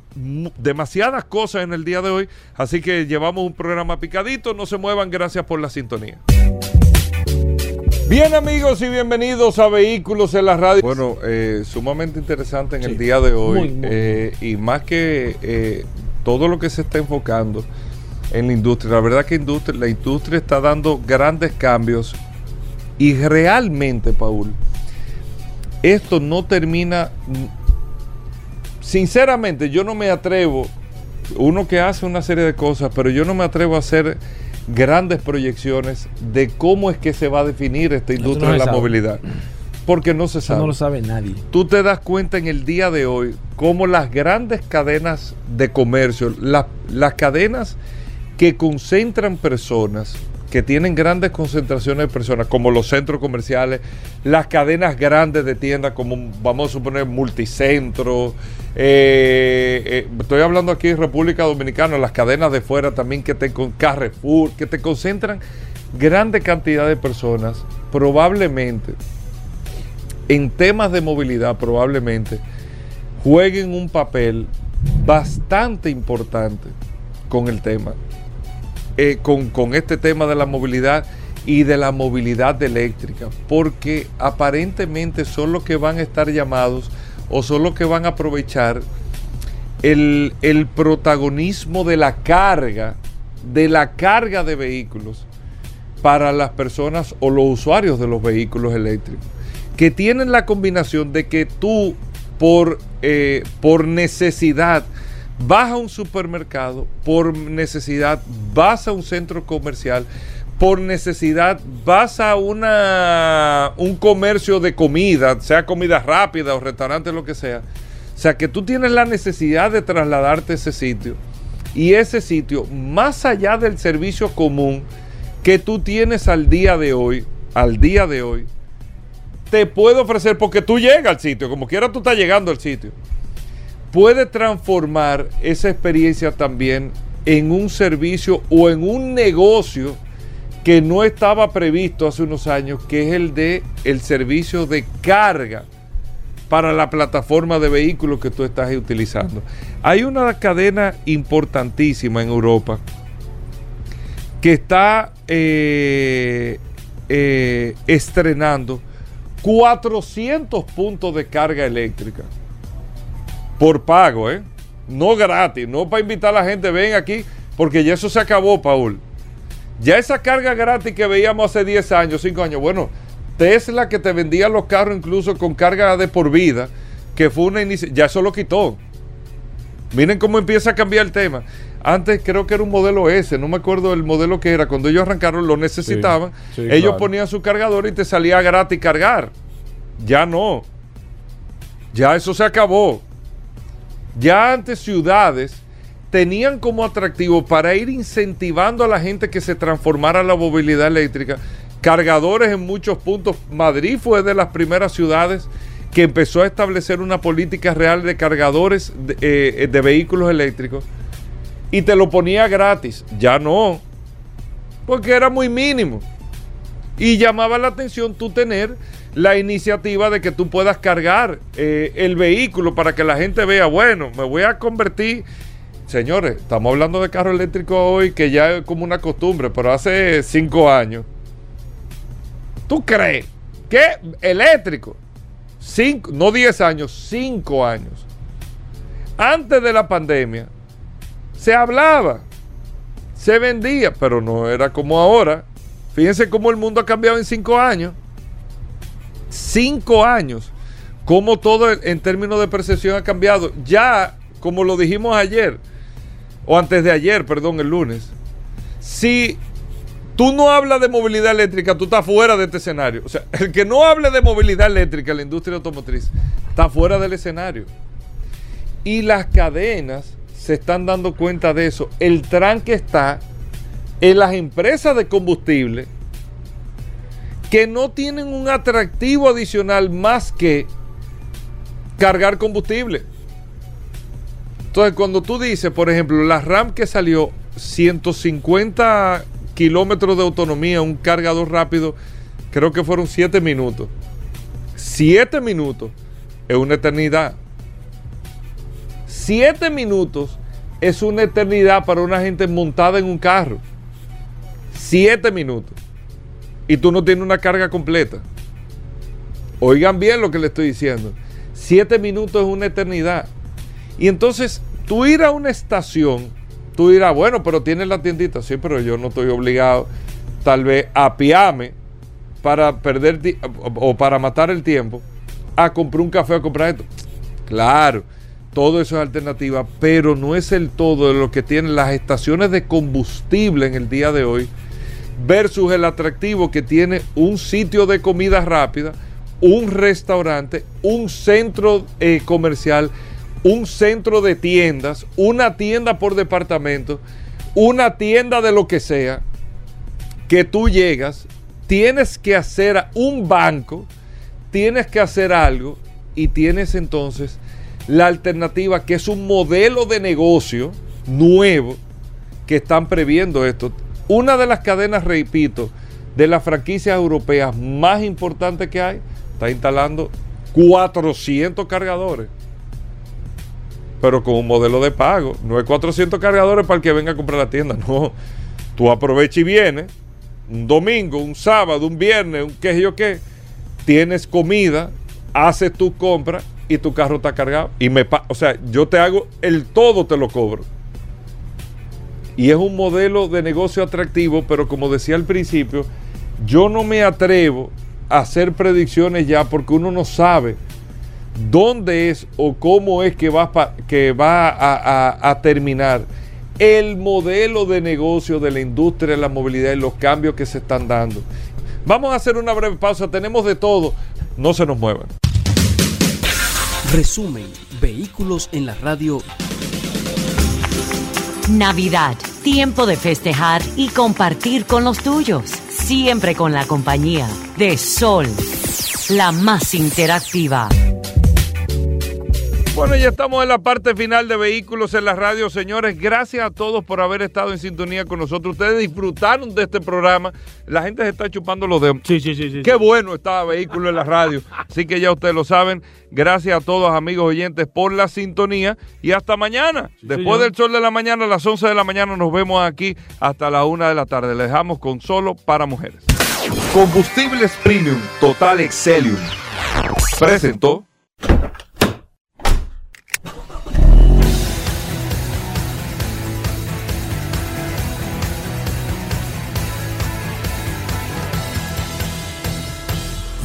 demasiadas cosas en el día de hoy, así que llevamos un programa picadito. No se muevan, gracias por la sintonía. Bien amigos y bienvenidos a Vehículos en la Radio. Bueno, eh, sumamente interesante en sí, el día de hoy muy, muy, eh, y más que eh, todo lo que se está enfocando en la industria, la verdad que industria, la industria está dando grandes cambios y realmente, Paul, esto no termina, sinceramente yo no me atrevo, uno que hace una serie de cosas, pero yo no me atrevo a hacer grandes proyecciones de cómo es que se va a definir esta industria no de la sabe. movilidad. Porque no se sabe. Eso no lo sabe nadie. Tú te das cuenta en el día de hoy cómo las grandes cadenas de comercio, la, las cadenas que concentran personas, que tienen grandes concentraciones de personas, como los centros comerciales, las cadenas grandes de tiendas, como vamos a suponer multicentro, eh, eh, estoy hablando aquí en República Dominicana, las cadenas de fuera también que te con Carrefour, que te concentran grande cantidad de personas, probablemente en temas de movilidad, probablemente jueguen un papel bastante importante con el tema eh, con, con, este tema de la movilidad y de la movilidad eléctrica, porque aparentemente son los que van a estar llamados o son los que van a aprovechar el, el protagonismo de la carga, de la carga de vehículos para las personas o los usuarios de los vehículos eléctricos, que tienen la combinación de que tú por, eh, por necesidad, vas a un supermercado, por necesidad vas a un centro comercial, por necesidad vas a una, un comercio de comida, sea comida rápida o restaurante, lo que sea. O sea, que tú tienes la necesidad de trasladarte a ese sitio. Y ese sitio, más allá del servicio común que tú tienes al día de hoy, al día de hoy, te puede ofrecer, porque tú llegas al sitio, como quiera tú estás llegando al sitio puede transformar esa experiencia también en un servicio o en un negocio que no estaba previsto hace unos años, que es el de el servicio de carga para la plataforma de vehículos que tú estás utilizando. Hay una cadena importantísima en Europa que está eh, eh, estrenando 400 puntos de carga eléctrica por pago, ¿eh? No gratis, no para invitar a la gente, ven aquí, porque ya eso se acabó, Paul. Ya esa carga gratis que veíamos hace 10 años, 5 años, bueno, Tesla que te vendía los carros incluso con carga de por vida, que fue una iniciativa, ya eso lo quitó. Miren cómo empieza a cambiar el tema. Antes creo que era un modelo S, no me acuerdo el modelo que era. Cuando ellos arrancaron lo necesitaban. Sí, sí, ellos claro. ponían su cargador y te salía gratis cargar. Ya no. Ya eso se acabó. Ya antes ciudades tenían como atractivo para ir incentivando a la gente que se transformara la movilidad eléctrica, cargadores en muchos puntos. Madrid fue de las primeras ciudades que empezó a establecer una política real de cargadores de, eh, de vehículos eléctricos y te lo ponía gratis. Ya no, porque era muy mínimo. Y llamaba la atención tú tener la iniciativa de que tú puedas cargar eh, el vehículo para que la gente vea, bueno, me voy a convertir. Señores, estamos hablando de carro eléctrico hoy que ya es como una costumbre, pero hace cinco años. ¿Tú crees que eléctrico? Cinco, no 10 años, 5 años. Antes de la pandemia, se hablaba, se vendía, pero no era como ahora. Fíjense cómo el mundo ha cambiado en 5 años. 5 años. Cómo todo en términos de percepción ha cambiado. Ya, como lo dijimos ayer, o antes de ayer, perdón, el lunes, si tú no hablas de movilidad eléctrica, tú estás fuera de este escenario. O sea, el que no hable de movilidad eléctrica en la industria automotriz está fuera del escenario. Y las cadenas se están dando cuenta de eso. El tranque está en las empresas de combustible que no tienen un atractivo adicional más que cargar combustible. Entonces, cuando tú dices, por ejemplo, la RAM que salió 150 kilómetros de autonomía, un cargador rápido, creo que fueron 7 minutos. 7 minutos es una eternidad. 7 minutos es una eternidad para una gente montada en un carro. 7 minutos. Y tú no tienes una carga completa. Oigan bien lo que le estoy diciendo. 7 minutos es una eternidad. Y entonces, tú ir a una estación Tú dirás, bueno, pero tienes la tiendita. Sí, pero yo no estoy obligado, tal vez, a piarme para perder o para matar el tiempo a comprar un café a comprar esto. Claro, todo eso es alternativa, pero no es el todo de lo que tienen las estaciones de combustible en el día de hoy versus el atractivo que tiene un sitio de comida rápida, un restaurante, un centro eh, comercial un centro de tiendas, una tienda por departamento, una tienda de lo que sea, que tú llegas, tienes que hacer un banco, tienes que hacer algo y tienes entonces la alternativa que es un modelo de negocio nuevo que están previendo esto. Una de las cadenas, repito, de las franquicias europeas más importantes que hay, está instalando 400 cargadores pero con un modelo de pago. No es 400 cargadores para el que venga a comprar la tienda, no. Tú aprovechas y vienes, un domingo, un sábado, un viernes, un qué sé yo qué, tienes comida, haces tu compra y tu carro está cargado. Y me, o sea, yo te hago el todo, te lo cobro. Y es un modelo de negocio atractivo, pero como decía al principio, yo no me atrevo a hacer predicciones ya porque uno no sabe dónde es o cómo es que va, que va a, terminar el modelo de negocio de la industria de la movilidad y los cambios que se están dando. Vamos a hacer una breve pausa, tenemos de todo, no se nos muevan. Resumen, vehículos en la radio. Navidad, tiempo de festejar y compartir con los tuyos, siempre con la compañía de Sol, la más interactiva. Bueno, ya estamos en la parte final de Vehículos en la Radio, señores. Gracias a todos por haber estado en sintonía con nosotros. Ustedes disfrutaron de este programa. La gente se está chupando los dedos. Sí, sí, sí. sí Qué bueno estaba Vehículos en la Radio. Así que ya ustedes lo saben. Gracias a todos, amigos oyentes, por la sintonía. Y hasta mañana. Después del sol de la mañana, a las 11 de la mañana, nos vemos aquí hasta la 1 de la tarde. Les dejamos con solo para mujeres. Combustibles Premium Total Excelium. Presentó.